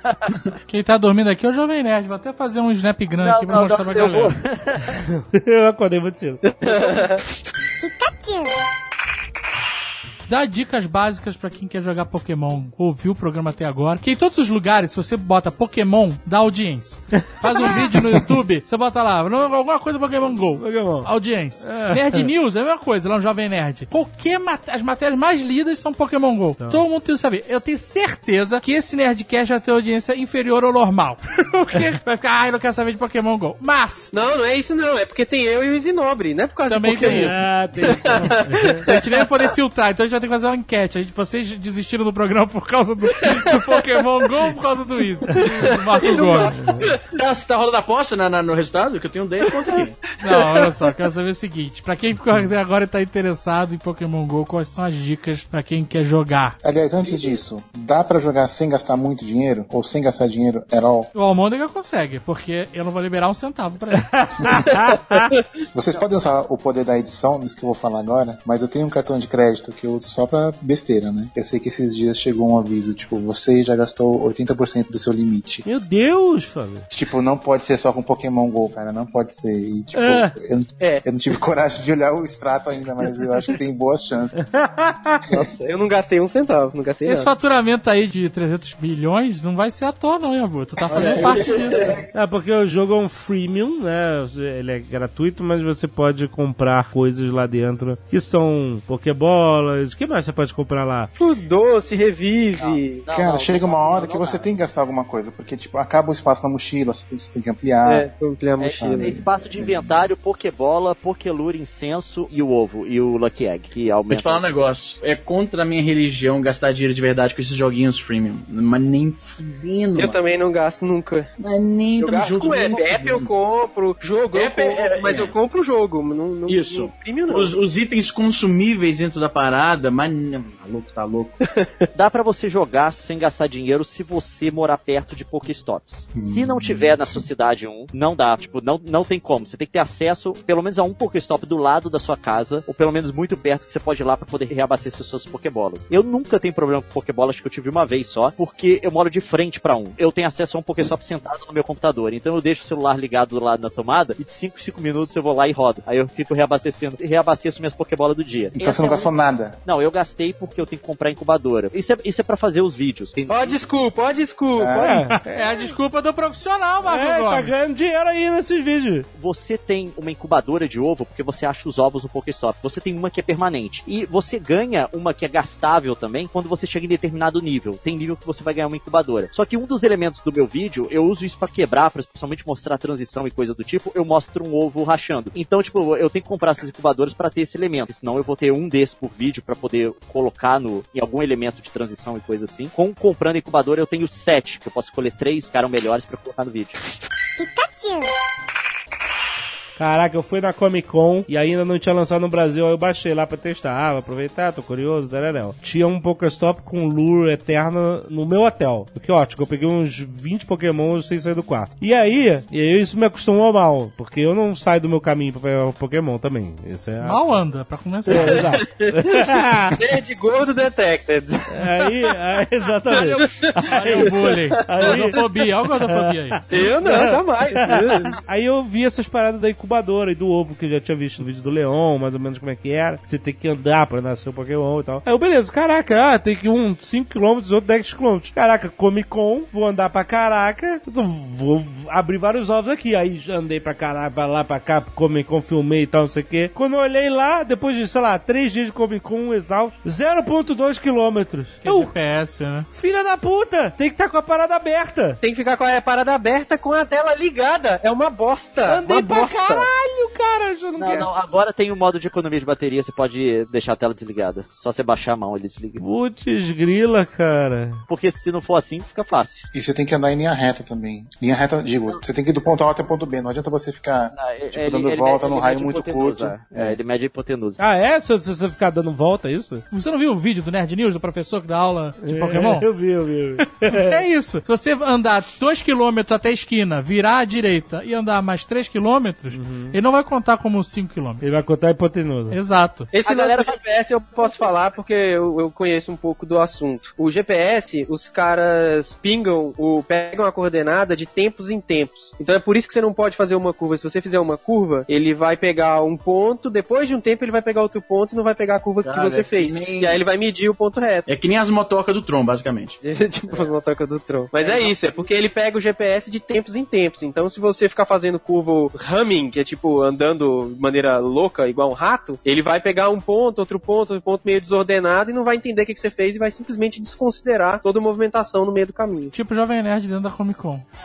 Quem tá dormindo aqui é o Jovem Nerd. Vou até fazer um snapgram Não, aqui pra não, mostrar não, pra eu galera. Eu acordei muito cedo. Dá dicas básicas pra quem quer jogar Pokémon, ouviu o programa até agora. Que em todos os lugares, se você bota Pokémon, dá audiência. Faz um vídeo no YouTube, você bota lá, alguma coisa Pokémon GO. Pokémon. Audiência. Nerd News é a mesma coisa, lá no Jovem Nerd. Qualquer mat as matérias mais lidas são Pokémon GO. Todo mundo tem que saber. Eu tenho certeza que esse Nerdcast vai ter audiência inferior ao normal. Porque vai ficar, ah, eu não quero saber de Pokémon GO. Mas, Não, não é isso não. É porque tem eu e o Zinobre, não é por causa Também de Pokémon. tem isso. Ah, tem. a gente nem vai poder filtrar, então a gente vai ter que fazer uma enquete. A gente, vocês desistiram do programa por causa do, do Pokémon GO ou por causa do Isso? Do Marco Gomes. Tá, você tá rolando aposta na, na- no resultado? Que eu tenho 10 pontos aqui. Não, olha só, quero saber o seguinte: pra quem ficou até agora e tá interessado em Pokémon GO, quais são as dicas pra quem quer jogar? Aliás, antes disso, dá pra jogar sem gastar muito dinheiro? Ou sem gastar dinheiro at all? O Almôndega consegue, porque eu não vou liberar um centavo pra ele. Vocês podem usar o poder da edição nisso que eu vou falar agora, mas eu tenho um cartão de crédito que eu uso só pra besteira, né? Eu sei que esses dias chegou um aviso, tipo, você já gastou 80% do seu limite. Meu Deus, Fábio. Tipo, não pode ser só com Pokémon GO, cara, não pode ser. E, tipo, É. eu, não- É. eu não tive coragem de olhar o extrato ainda, mas eu acho que tem boas chances. Nossa, eu não gastei um centavo, não gastei Esse nada. faturamento aí de 300 milhões não vai ser à toa, não, Abu? Tu tá fazendo parte disso. É, porque o jogo é um freemium, né? Ele é gratuito, mas você pode comprar coisas lá dentro que são Pokébolas. O que mais você pode comprar lá? O doce, revive. Não, cara, não, chega não, uma não, hora não que você tem que gastar alguma coisa, porque, tipo, acaba o espaço na mochila, você tem, você tem que ampliar. É, ampliar a É, mochila. é espaço de inventário, Pokébola, Pokélure, incenso e o ovo. E o Lucky Egg, que Vou te aumenta. falar um negócio. É contra a minha religião gastar dinheiro de verdade com esses joguinhos freemium. Mas nem fudendo. Eu mano. também não gasto nunca. Mas nem Eu gasto com app, app eu compro, jogo eu App, compro, é, mas é. eu compro o jogo, não, não, Isso. não premium não. Os, os itens consumíveis dentro da parada, mas. não, Tá louco, tá louco. Dá pra você jogar sem gastar dinheiro se você morar perto de Pokéstops. Se não tiver na sua cidade um, não dá. Tipo, não, não tem como. Você tem que ter acesso pelo menos a um Pokéstop do lado da sua casa, ou pelo menos muito perto que você pode ir lá pra poder reabastecer suas Pokébolas. Eu nunca tenho problema com Pokébolas, acho que eu tive uma vez só, porque eu moro de frente pra um. Eu tenho acesso a um Pokéstop sentado no meu computador. Então eu deixo o celular ligado do lado da tomada e de 5 em 5 minutos eu vou lá e rodo. Aí eu fico reabastecendo e reabasteço minhas Pokébolas do dia. Então Essa você não é gastou nada. Não, eu gastei porque eu tenho que comprar incubadora. Isso é, isso é pra fazer os vídeos. Tem- Ó, desculpa, ó, desculpa. É, É a desculpa do profissional, Marco é tá Gomes. ganhando dinheiro aí nesses vídeos. Você tem uma incubadora de ovo porque você acha os ovos no Pokéstop. Você tem uma que é permanente. E você ganha uma que é gastável também quando você chega em determinado nível. Tem nível que você vai ganhar uma incubadora. Só que um dos elementos do meu vídeo, eu uso isso pra quebrar, pra principalmente mostrar a transição e coisa do tipo, eu mostro um ovo rachando. Então, tipo, eu tenho que comprar essas incubadoras pra ter esse elemento. Senão eu vou ter um desses por vídeo pra poder colocar no, em algum elemento de transição e coisa assim. Com comprando incubadora, eu tenho sete, que eu posso escolher três que ficaram melhores pra colocar no vídeo. Caraca, eu fui na Comic Con e ainda não tinha lançado no Brasil, aí eu baixei lá pra testar. Ah, vou aproveitar, tô curioso, tereréu. Tinha um Pokéstop com lure eterna no meu hotel. O que ótimo, eu peguei uns 20 Pokémon sem sair do quarto. E aí, e aí isso me acostumou mal, porque eu não saio do meu caminho pra pegar o Pokémon também. Isso é a... Mal anda, pra começar. É, exato. Nerd gordo detected. aí, aí, exatamente. Aí o bullying. Gordofobia, olha a gordofobia aí. Eu não, jamais. Aí eu vi essas paradas da incubadora e do ovo, que eu já tinha visto no vídeo do Leão, mais ou menos como é que era. que Você tem que andar pra nascer o Pokémon e tal. Aí eu, beleza, caraca, ah, tem que ir um 5km, outro 10km. Caraca, Comic Con, vou andar pra caraca, vou abrir vários ovos aqui. Aí já andei pra caraca, pra lá, pra cá, Comic Con, filmei e tal, não sei o quê. Quando eu olhei lá, depois de, sei lá, 3 dias de Comic Con, exausto, 0.2 km. Que é Eu, GPS, né? filha da puta, tem que estar com a parada aberta. Tem que ficar com a parada aberta com a tela ligada. É uma bosta. Andei uma pra bosta. Caralho, cara, eu não, Não, quero. não, agora tem o modo de economia de bateria, você pode deixar a tela desligada. Só você baixar a mão, ele desliga. Putz, grila, cara. Porque se não for assim, fica fácil. E você tem que andar em linha reta também. Linha reta, digo, você tem que ir do ponto A até o ponto B. Não adianta você ficar Ah, é- tipo, ele- dando ele volta mede- num raio muito curto. É, ele mede a hipotenusa. Ah, é? Se, você ficar dando volta, é isso? Você não viu o vídeo do Nerd News, do professor que dá aula de Pokémon? É, eu vi, eu vi. Eu vi. É isso. Se você andar 2km até a esquina, virar à direita e andar mais 3km, ele não vai contar como 5km. Ele vai contar a hipotenusa. Exato. Esse A galera do GPS eu posso falar porque eu, eu conheço um pouco do assunto. O GPS, os caras pingam, o, pegam a coordenada de tempos em tempos. Então é por isso que você não pode fazer uma curva. Se você fizer uma curva, ele vai pegar um ponto, depois de um tempo ele vai pegar outro ponto e não vai pegar a curva que Cara, você é que fez. nem- E aí ele vai medir o ponto reto. É que nem as motocas do Tron, basicamente. tipo uma troca do Tron. Mas é isso, é porque ele pega o GPS de tempos em tempos. Então, se você ficar fazendo curva humming, que é tipo andando de maneira louca, igual um rato, ele vai pegar um ponto, outro ponto, outro ponto meio desordenado e não vai entender o que, que você fez e vai simplesmente desconsiderar toda a movimentação no meio do caminho. Tipo Jovem Nerd dentro da Comic Con.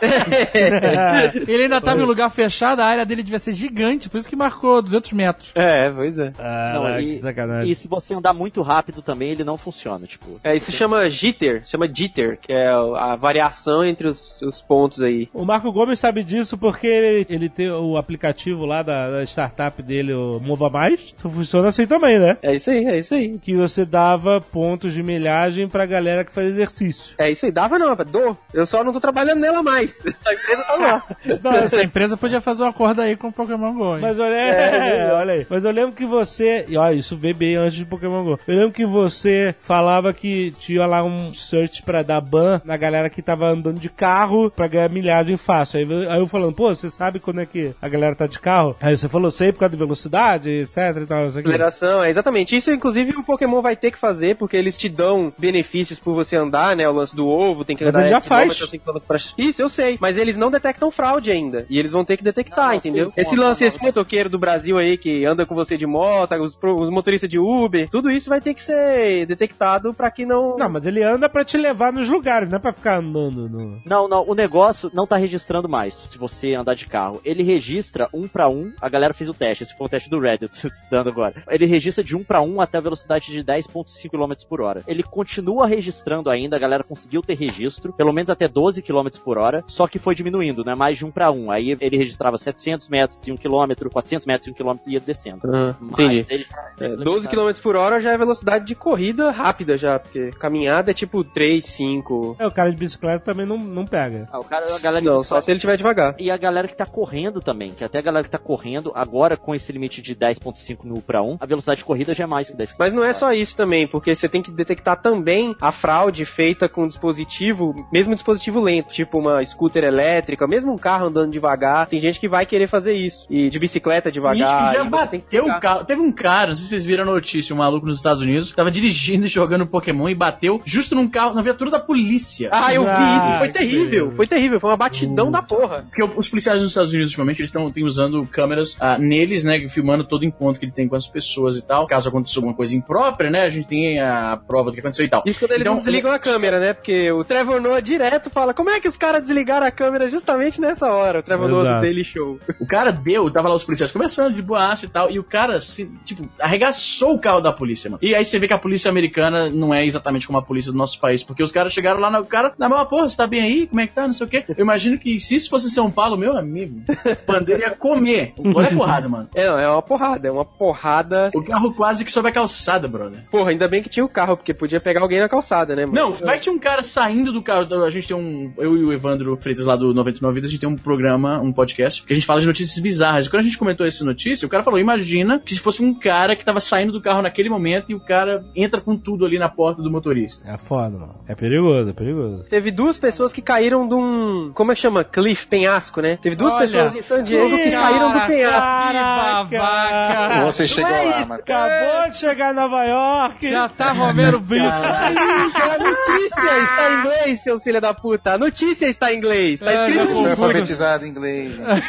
ele ainda tava em lugar fechado, a área dele devia ser gigante, por isso que marcou 200 metros. É, pois é. Ah, Não, que sacanagem. E se você andar muito rápido também, ele não funciona. Tipo, É, isso chama jitter, chama jitter, que é a variação entre os, os pontos aí. O Marco Gomes sabe disso porque ele, ele tem o aplicativo lá da, da startup dele, o Mova Mais. Funciona assim também, né? É isso aí, é isso aí. Que você dava pontos de milhagem pra galera que faz exercício. É isso aí. Dava não, rapaz. dou. Eu só não tô trabalhando nela mais. A empresa tá lá. Essa empresa podia fazer um acordo aí com o Pokémon GO. hein? Mas olha, é, olha aí. Mas eu lembro que você. E olha, isso veio bem antes de Pokémon GO. Eu lembro que você falava que tinha lá um search pra dar ban na galera que tava andando de carro pra ganhar milhagem fácil. Aí eu falando, pô, você sabe quando é que a galera tá de carro? Aí você falou, sei por causa da velocidade, etc e tal. Aceleração, é exatamente. Isso, inclusive, o Pokémon vai ter que fazer, porque eles te dão benefícios por você andar, né? O lance do ovo, tem que Mas andar ele já faz. pra... Isso, eu sei. Mas eles não detectam fraude ainda. E eles vão ter que detectar, Não, entendeu? sim, esse não, lance, não, esse motoqueiro do Brasil aí que anda com você de moto, os, os motoristas de Uber, tudo isso vai ter que ser detectado pra que não. Não, mas ele anda pra te levar nos lugares, não é pra ficar andando no. Não, não, o negócio não tá registrando mais, se você andar de carro. Ele registra um pra um, a galera fez o teste, esse foi o teste do Reddit, dando agora. Ele registra de um pra um até a velocidade de 10.5 km por hora. Ele continua registrando ainda, a galera conseguiu ter registro, pelo menos até 12 km por hora, só que foi diminuindo, né, mais de um pra um. Aí ele registrava 700 metros em um quilômetro, 400 metros em um quilômetro e ia descendo. Mas entendi. ele- É, 12 km por hora já é velocidade de corrida rápida já, porque caminhada é tipo 3, 5. É, o cara de bicicleta também não, não pega. Ah, o cara, a galera Não, só se ele estiver devagar. E a galera que tá correndo também, que até a galera que tá correndo, agora com esse limite de 10.5 no 1 para 1, a velocidade de corrida já é mais que 10 Mas não é só isso também, porque você tem que detectar também a fraude feita com dispositivo, mesmo dispositivo lento, tipo uma scooter elétrica, mesmo um carro andando devagar. Tem gente que vai querer fazer isso. E de bicicleta Gente devagar. que já você tem que bateu o ficar- carro. Teve um cara, não sei se vocês viram a notícia, um maluco nos Estados Unidos, que tava dirigindo e jogando Pokémon e bateu justo num carro, na viatura da polícia. Ah, eu vi Ah, isso, foi que terrível, foi terrível, foi uma batidão da porra. Porque os policiais nos Estados Unidos, ultimamente, eles estão usando câmeras ah, neles, né, filmando todo encontro que ele tem com as pessoas e tal. Caso aconteça alguma coisa imprópria, né, a gente tem a prova do que aconteceu e tal. Isso quando eles Então, não desligam a câmera, né? Porque o Trevor Noah direto fala: como é que os caras desligaram a câmera justamente nessa hora? O Trevor Noah do. Daily Show. O cara deu, tava lá os policiais conversando de boaça e tal, e o cara, se, tipo, arregaçou o carro da polícia, mano. E aí você vê que a polícia americana não é exatamente como a polícia do nosso país, porque os caras chegaram lá, no, o cara, na mesma porra, você tá bem aí? Como é que tá? Não sei o quê. Eu imagino que se isso fosse São Paulo, meu amigo, o pandeiro ia comer. O Olha a porrada, mano. É, não, é uma porrada, é uma porrada. O carro quase que sobe a calçada, brother. Porra, ainda bem que tinha o carro, porque podia pegar alguém na calçada, né, mano? Não, vai que tinha um cara saindo do carro. A gente tem um. Eu e o Evandro Freitas lá do 99 Vidas, a gente tem um programa, um podcast, que a gente fala de notícias bizarras. E quando a gente comentou essa notícia, o cara falou: imagina que se fosse um cara que tava saindo do carro naquele momento e o cara entra com tudo ali na porta do motorista. É foda, mano. É perigoso, é perigoso. Teve duas pessoas que caíram de um. Como é que chama? Cliff, penhasco, né? Teve duas Olha. pessoas em San Diego que caíram do penhasco. Que babaca. Você chegou é lá. Acabou de chegar em Nova York. Já tá Romero Brito. A notícia está em inglês, seus filha da puta. A notícia está em inglês. Tá É, escrito já Foi alfabetizado em inglês. né?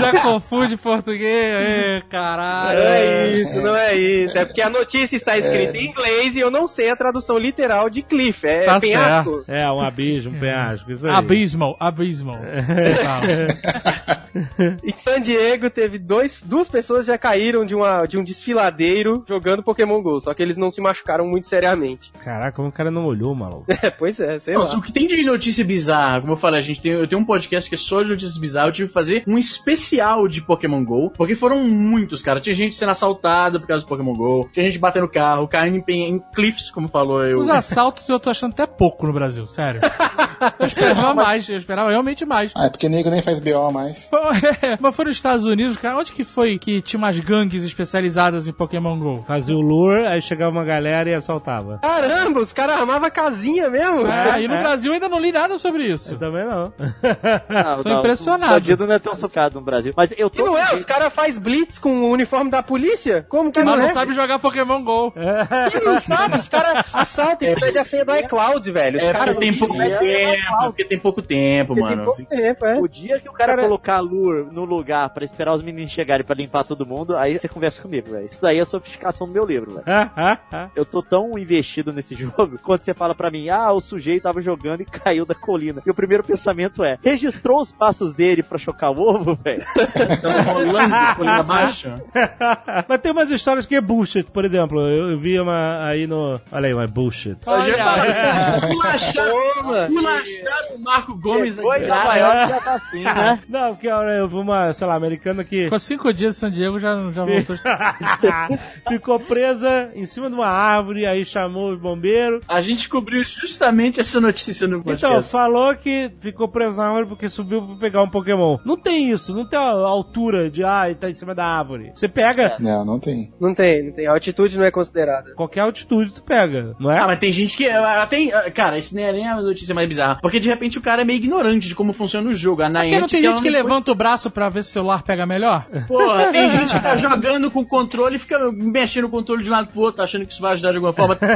Já confunde português. Caralho. Não é isso, não é isso. É porque a notícia está escrita em inglês e eu não sei a tradução literal de cliff. É Tá penhasco. É, um abismo, um penhasco. Isso aí. Abysmal, abysmal. Em San Diego teve dois, duas pessoas já caíram de, uma, de um desfiladeiro jogando Pokémon GO, só que eles não se machucaram muito seriamente. Caraca, como o cara não olhou, maluco. É, pois é, sei Nossa, lá. o que tem de notícia bizarra, como eu falei, a gente tem, eu tenho um podcast que é só de notícias bizarras, eu tive que fazer um especial de Pokémon GO, porque foram muitos, cara. Tinha gente sendo assaltada por causa do Pokémon GO, tinha gente batendo carro, caindo em, em cliffs, como falou eu. Os assaltos eu tô achando até pouco no Brasil, sério. Eu esperava mais, eu esperava realmente mais. Ah, é porque nego nem faz BO mais. É, Mas foi nos Estados Unidos, cara. Onde que foi que tinha umas gangues especializadas em Pokémon GO? Fazia o lure, aí chegava uma galera e assaltava. Caramba, os caras armavam casinha mesmo. É, e no Brasil ainda não li nada sobre isso. Eu também não. Não, Tô impressionado. O bandido não é tão socado no Brasil. Mas eu Que tô. não é? Os caras fazem blitz com o uniforme da polícia? Como que Mas não não é? sabe jogar Pokémon GO. Que não sabe? Os caras assaltam e pedem a senha do iCloud, velho. Os É caras porque tem pouco tempo, porque tem pouco tempo, Tem mano. pouco tempo, é. O dia que o cara, colocar a no lugar pra esperar os meninos chegarem pra limpar todo mundo, aí você conversa comigo, velho. Isso daí é sofisticação do meu livro, velho. Eu tô tão investido nesse jogo, quando você fala pra mim, ah, o sujeito tava jogando e caiu da colina. E o primeiro pensamento é, registrou os passos dele pra chocar o ovo, velho? Tava rolando colina abaixo. Mas tem umas histórias que é bullshit, por exemplo. Eu, eu vi uma aí no. Olha aí, uma bullshit. Olha, Pulacharam pulacharam o Marco Gomes Foi Nova. York já tá assim, né? Não, porque olha, eu vi uma, sei lá, americana que ficou cinco dias em San Diego já, já voltou. ficou presa em cima de uma árvore, aí chamou os bombeiros. A gente cobriu justamente essa notícia no Então, podcast. falou que ficou preso na árvore porque subiu pra pegar um Pokémon. Não tem isso, não tem a altura de, ah, ele tá em cima da árvore. Você pega, Não, não tem. Não tem, não tem. A altitude não é considerada. qualquer altitude tu pega, não é? Ah, mas tem gente que. ah, Tem, ah, cara, isso nem é nem a notícia mais bizarra. Porque de repente o cara é meio ignorante de como funciona o jogo. A Porque Niantic, não tem ela gente que levanta o braço pra ver se o celular pega melhor? Porra, tem gente que tá jogando com o controle e fica mexendo o controle de um lado pro outro, achando que isso vai ajudar de alguma forma.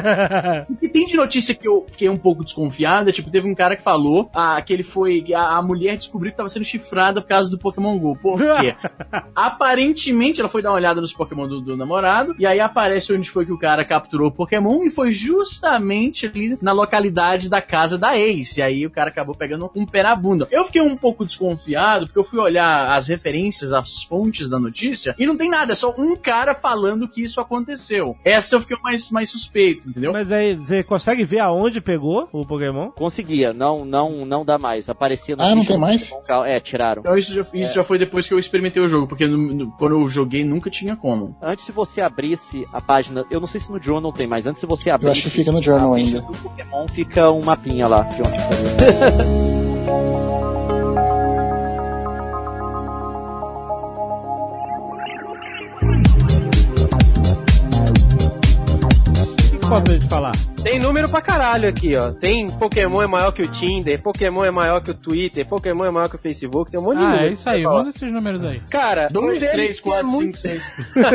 O que tem de notícia que eu fiquei um pouco desconfiada, tipo, teve um cara que falou ah, que ele foi. A, a mulher descobriu que tava sendo chifrada por causa do Pokémon GO. Por quê? Aparentemente ela foi dar uma olhada nos Pokémon do, do namorado, e aí aparece onde foi que o cara capturou o Pokémon, e foi justamente ali na localidade da casa da ex. E aí o cara acabou pegando um pé na bunda. Eu fiquei um pouco desconfiado, porque eu fui olhar as referências, as fontes da notícia, e não tem nada, é só um cara falando que isso aconteceu. Essa eu fiquei mais, mais suspeito, entendeu? Mas aí, você consegue ver aonde pegou o Pokémon? Conseguia, não, não, não dá mais. Aparecia no Ah, não tem mais? Pokémon. É, tiraram. Então isso, já, isso já foi depois que eu experimentei o jogo, porque no- no- quando eu joguei nunca tinha como. Antes se você abrisse a página, eu não sei se no Journal tem, mas antes se você Eu abrisse acho que fica no Journal ainda. do Pokémon, fica um mapinha lá de onde está. O que pode gente falar? Tem número pra caralho aqui, ó. Tem Pokémon é maior que o Tinder, Pokémon é maior que o Twitter, Pokémon é maior que o Facebook, tem um monte de Ah, número. é isso aí. Manda esses números aí. Cara, um 2, deles 3, que é 4, 5, muito... 6.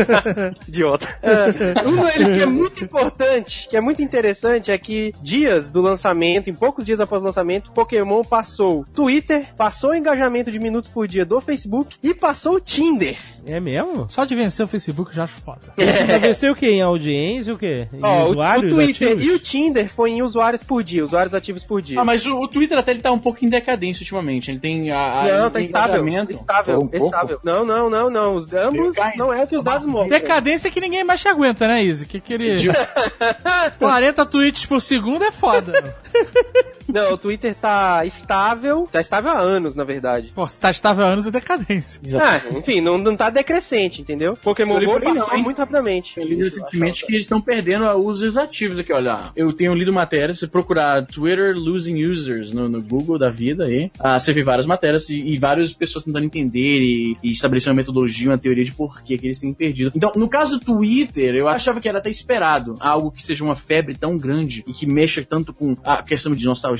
Idiota. É, um deles que é muito importante, que é muito interessante, é que dias do lançamento, em poucos dias após o lançamento, Pokémon passou Twitter, passou o engajamento de minutos por dia do Facebook e passou o Tinder. É mesmo? Só de vencer o Facebook eu já acho foda. Você venceu o quê? Em audiência o quê? Em Ó, o- o Twitter ativos? e o Tinder foi em usuários por dia, usuários ativos por dia. Ah, mas o, o Twitter até ele tá um pouco em decadência ultimamente. Ele tem a. a Não, tá estável. Estável, Um pouco? estável. Não, não, não, não. Os ambos não é o que os dados mostram. Decadência que ninguém mais te aguenta, né, Izzy? Que aquele 40 tweets por segundo é foda. Não, o Twitter tá estável, tá estável há anos, na verdade. Pô, se tá estável há anos é decadência. Ah, enfim, não, não tá decrescente, entendeu? Pokémon GO passou não, muito rapidamente. Eu li recentemente que eles estão perdendo os ativos aqui, olha. Eu tenho lido matérias, se procurar Twitter losing users no, no Google da vida aí, ah, você vê várias matérias e, e várias pessoas tentando entender e, e estabelecer uma metodologia, uma teoria de por que que eles têm perdido. Então, no caso do Twitter, eu achava que era até esperado algo que seja uma febre tão grande e que mexa tanto com a questão de nostalgia,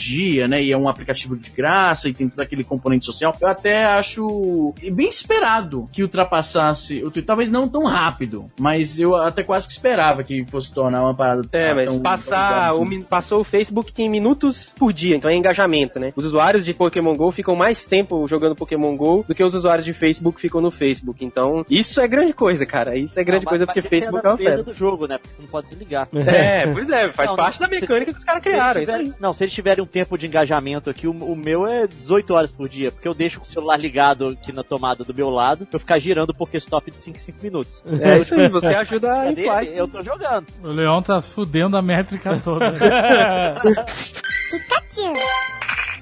né? E é um aplicativo de graça e tem todo aquele componente social. Eu até acho bem esperado que ultrapassasse o Twitter. Talvez não tão rápido, mas eu até quase que esperava que fosse tornar uma parada É, mas tão passar tão o, min- passou o Facebook em minutos por dia, então é engajamento, né? Os usuários de Pokémon GO ficam mais tempo jogando Pokémon GO do que os usuários de Facebook ficam no Facebook. Então, isso é grande coisa, cara. Isso é grande Não, coisa porque Facebook é é a uma febre. do jogo, né? Porque você não pode desligar. É, pois é, faz Não, parte não, da se- mecânica que os caras Se criaram. não, se eles tiverem um tempo de engajamento aqui, o, o meu é 18 horas por dia, porque eu deixo o celular ligado aqui na tomada do meu lado pra eu ficar girando o Pokéstop de 5 em 5 minutos. É isso aí, você ajuda a inflar. Eu tô jogando. O Leão tá fudendo a métrica toda.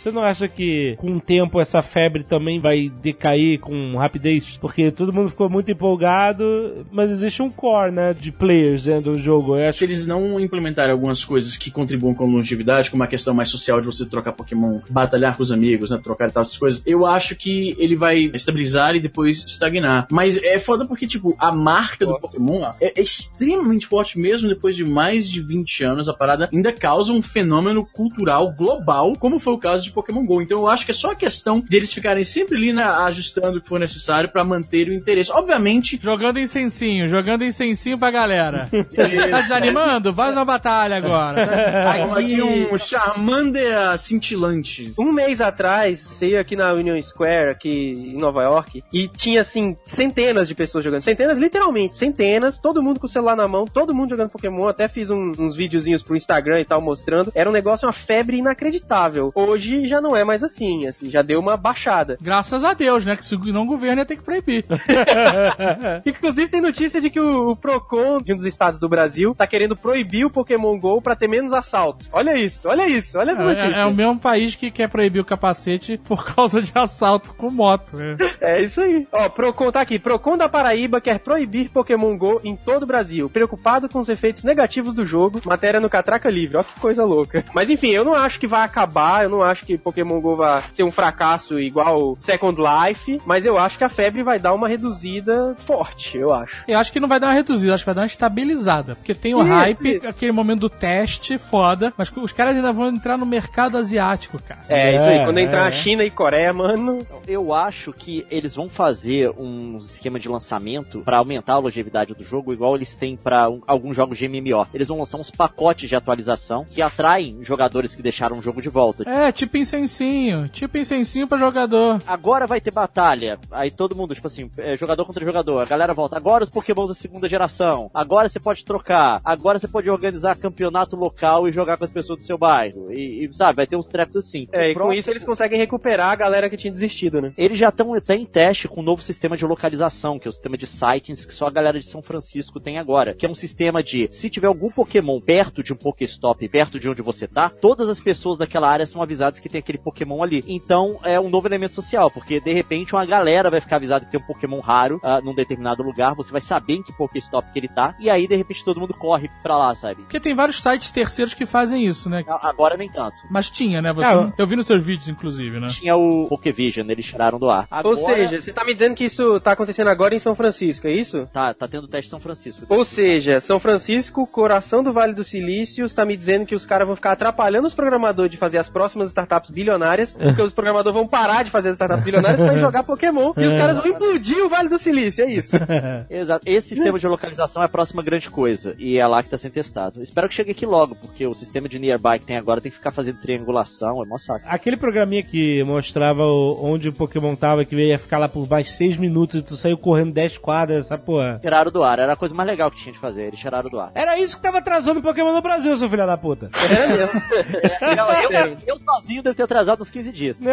Você não acha que com o tempo essa febre também vai decair com rapidez? Porque todo mundo ficou muito empolgado, mas existe um core, né, de players dentro do jogo. Eu acho Se eles não implementarem algumas coisas que contribuam com a longevidade, como a questão mais social de você trocar Pokémon, batalhar com os amigos, né, trocar e tal, essas coisas, eu acho que ele vai estabilizar e depois estagnar. Mas é foda porque, tipo, a marca do Pokémon é, é extremamente forte mesmo depois de mais de 20 anos. A parada ainda causa um fenômeno cultural global, como foi o caso de Pokémon GO. Então eu acho que é só a questão de eles ficarem sempre ali na- ajustando o que for necessário pra manter o interesse. Obviamente, jogando incensinho, jogando incensinho pra galera. tá desanimando? Vai na batalha agora. Aqui um Charmander cintilante. Um mês atrás, você ia aqui na Union Square, aqui em Nova York, e tinha, assim, centenas de pessoas jogando. Centenas, literalmente, centenas. Todo mundo com o celular na mão, todo mundo jogando Pokémon. Até fiz um- uns videozinhos pro Instagram e tal, mostrando. Era um negócio, uma febre inacreditável. Hoje já não é mais assim, assim, já deu uma baixada. Graças a Deus, né? Que se não governo ia ter que proibir. Inclusive tem notícia de que o, o Procon de um dos estados do Brasil tá querendo proibir o Pokémon GO pra ter menos assalto. Olha isso, olha isso, olha essa notícia. É, é o mesmo país que quer proibir o capacete por causa de assalto com moto. né? É isso aí. Ó, Procon tá aqui. Procon da Paraíba quer proibir Pokémon GO em todo o Brasil. Preocupado com os efeitos negativos do jogo. Matéria no Catraca Livre. Ó, que coisa louca. Mas enfim, eu não acho que vai acabar. Eu não acho que Pokémon GO vai ser um fracasso igual Second Life. Mas eu acho que a febre vai dar uma reduzida forte, eu acho. Eu acho que não vai dar uma reduzida, acho que vai dar uma estabilizada. Porque tem o Isso, hype, isso. aquele momento do teste, foda. Mas os caras ainda vão entrar no mercado asiático, cara. É, isso aí. Quando é, entrar é. a China e Coreia, mano. Eu acho que eles vão fazer um esquema de lançamento pra aumentar a longevidade do jogo, igual eles têm pra um- alguns jogos de MMO. Eles vão lançar uns pacotes de atualização que atraem jogadores que deixaram o jogo de volta. É, tipo incensinho. Tipo incensinho pra jogador. Agora vai ter batalha. Aí todo mundo, tipo assim, é, jogador contra jogador. A galera volta. Agora os pokémons da segunda geração. Agora você pode trocar. Agora você pode organizar campeonato local e jogar com as pessoas do seu bairro. E, e, sabe, vai ter uns traps assim. É, e com isso eles conseguem recuperar a galera que tinha desistido, né? Eles já estão até em teste com um novo sistema de localização, que é o sistema de sightings que só a galera de São Francisco tem agora. Que é um sistema de, se tiver algum Pokémon perto de um Pokéstop, perto de onde você tá, todas as pessoas daquela área são avisadas que tem aquele Pokémon ali. Então é um novo elemento social, porque de repente uma galera vai ficar avisada que tem um Pokémon raro ah, num determinado lugar, você vai saber em que Pokéstop que ele tá, e aí de repente todo mundo corre pra lá, sabe? Porque tem vários sites terceiros que fazem isso, né? A- Agora nem tanto. Mas tinha, né? Você, Ah, eu vi nos seus vídeos, inclusive, né? Tinha o Pokévision, eles tiraram do ar. Ou Agora- seja, você tá me dizendo que isso tá acontecendo agora em São Francisco, é isso? Tá, tá tendo teste em São Francisco. Ou seja, São Francisco, coração do Vale do Silício, está me dizendo que os caras vão ficar atrapalhando os programadores de fazer as próximas startups bilionárias, porque os programadores vão parar de fazer as startups bilionárias para jogar Pokémon e os caras vão implodir o Vale do Silício, é isso. Exato. Esse sistema de localização é a próxima grande coisa. E é lá que tá sendo testado. Espero que chegue aqui logo, porque o sistema de nearby que tem agora tem que ficar fazendo triangulação, é mó saco. Aquele programinha que mostrava o- onde o Pokémon tava, que ia ficar lá por mais 6 minutos e tu saiu correndo 10 quadras, essa porra. Tiraram do ar, era a coisa mais legal que tinha de fazer, eles tiraram do ar. Era isso que tava atrasando o Pokémon no Brasil, seu filho da puta. É mesmo. eu, eu, eu sozinho envio deve ter atrasado uns 15 dias.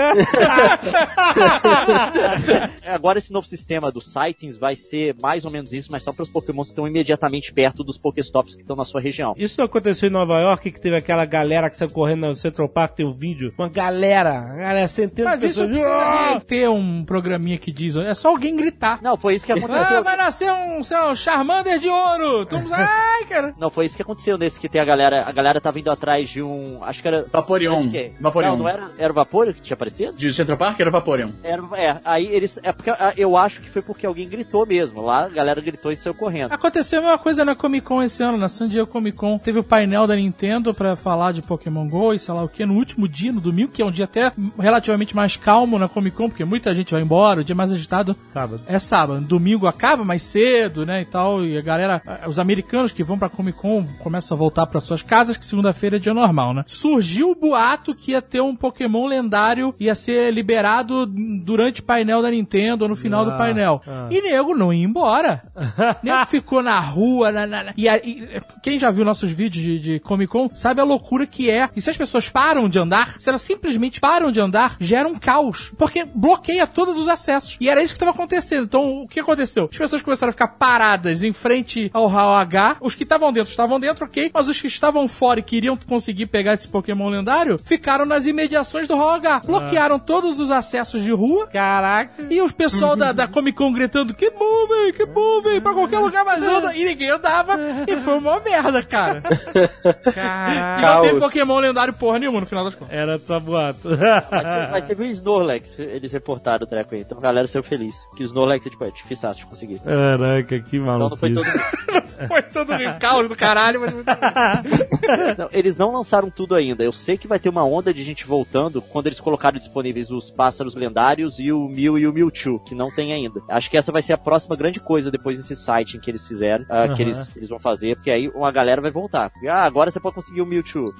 Agora esse novo sistema dos sightings vai ser mais ou menos isso, mas só para os Pokémon que estão imediatamente perto dos Pokéstops que estão na sua região. Isso não aconteceu em Nova York, que teve aquela galera que saiu correndo no Central Park, tem um vídeo. Uma galera, uma galera, centenas Mas de isso pessoas. precisa de ter um programinha que diz, é só alguém gritar. Não, foi isso que aconteceu. Ah, vai nascer um, um Charmander de ouro. Todo mundo, ai, cara. Não, foi isso que aconteceu nesse que tem a galera. A galera tava indo atrás de um. Acho que era. Vaporeon. Vaporeon. Não, não era. Era o Vaporeon que tinha aparecido? De Central Park era Vaporeon. Era, é, aí eles. É porque ah, eu acho que foi porque alguém gritou mesmo. Lá a galera gritou e saiu correndo. Aconteceu a mesma coisa na Comic Con esse ano, na San Diego Comic Con. Teve o painel da Nintendo pra falar de Pokémon GO e sei lá o que, no último dia, no domingo, que é um dia até relativamente mais calmo na Comic Con, porque muita gente vai embora, o dia mais agitado Sábado. é sábado. Domingo acaba mais cedo, né, e tal, e a galera, os americanos que vão pra Comic Con começam a voltar pra suas casas, que segunda-feira é dia normal, né? Surgiu o boato que ia ter um Pokémon lendário, ia ser liberado durante o painel da Nintendo, ou no final do Ah, painel. ah. E nego não ia embora. nego ficou na rua, na- na- na- e, a- e quem já viu nossos vídeos de, de Comic Con sabe a loucura que é. E se as pessoas param de andar, se elas simplesmente param de andar, gera um caos. Porque bloqueia todos os acessos. E era isso que estava acontecendo. Então, o que aconteceu? As pessoas começaram a ficar paradas em frente ao Hall H. Os que estavam dentro estavam dentro, ok. Mas os que estavam fora e queriam conseguir pegar esse Pokémon lendário, ficaram nas imediações do Hall H. Bloquearam todos os acessos de rua. Caraca. E os pessoal da, da Comic Con gritando que bom, véi, que bom, véi, pra qualquer lugar mais anda. E ninguém andava. E foi uma merda, cara. Caraca. Não teve Caos. Pokémon lendário porra nenhuma no final das contas. Era só boato. Mas, teve- mas teve o Snorlax, eles reportaram o treco aí. Então a galera saiu feliz. Que o Snorlax é, tipo, é difícil de conseguir. Caraca, que Então maluco. não foi todo mundo. Foi todo um caos do caralho, mas muito Não, eles não lançaram tudo ainda. Eu sei que vai ter uma onda de gente voltando quando eles colocaram disponíveis os pássaros lendários e o Mew e o Mewtwo, que não tem ainda. Acho que essa vai ser a próxima grande coisa depois desse site que eles fizeram, ah, Aham. que eles, eles vão fazer, porque aí uma galera vai voltar. Porque, ah, agora você pode conseguir o Mewtwo.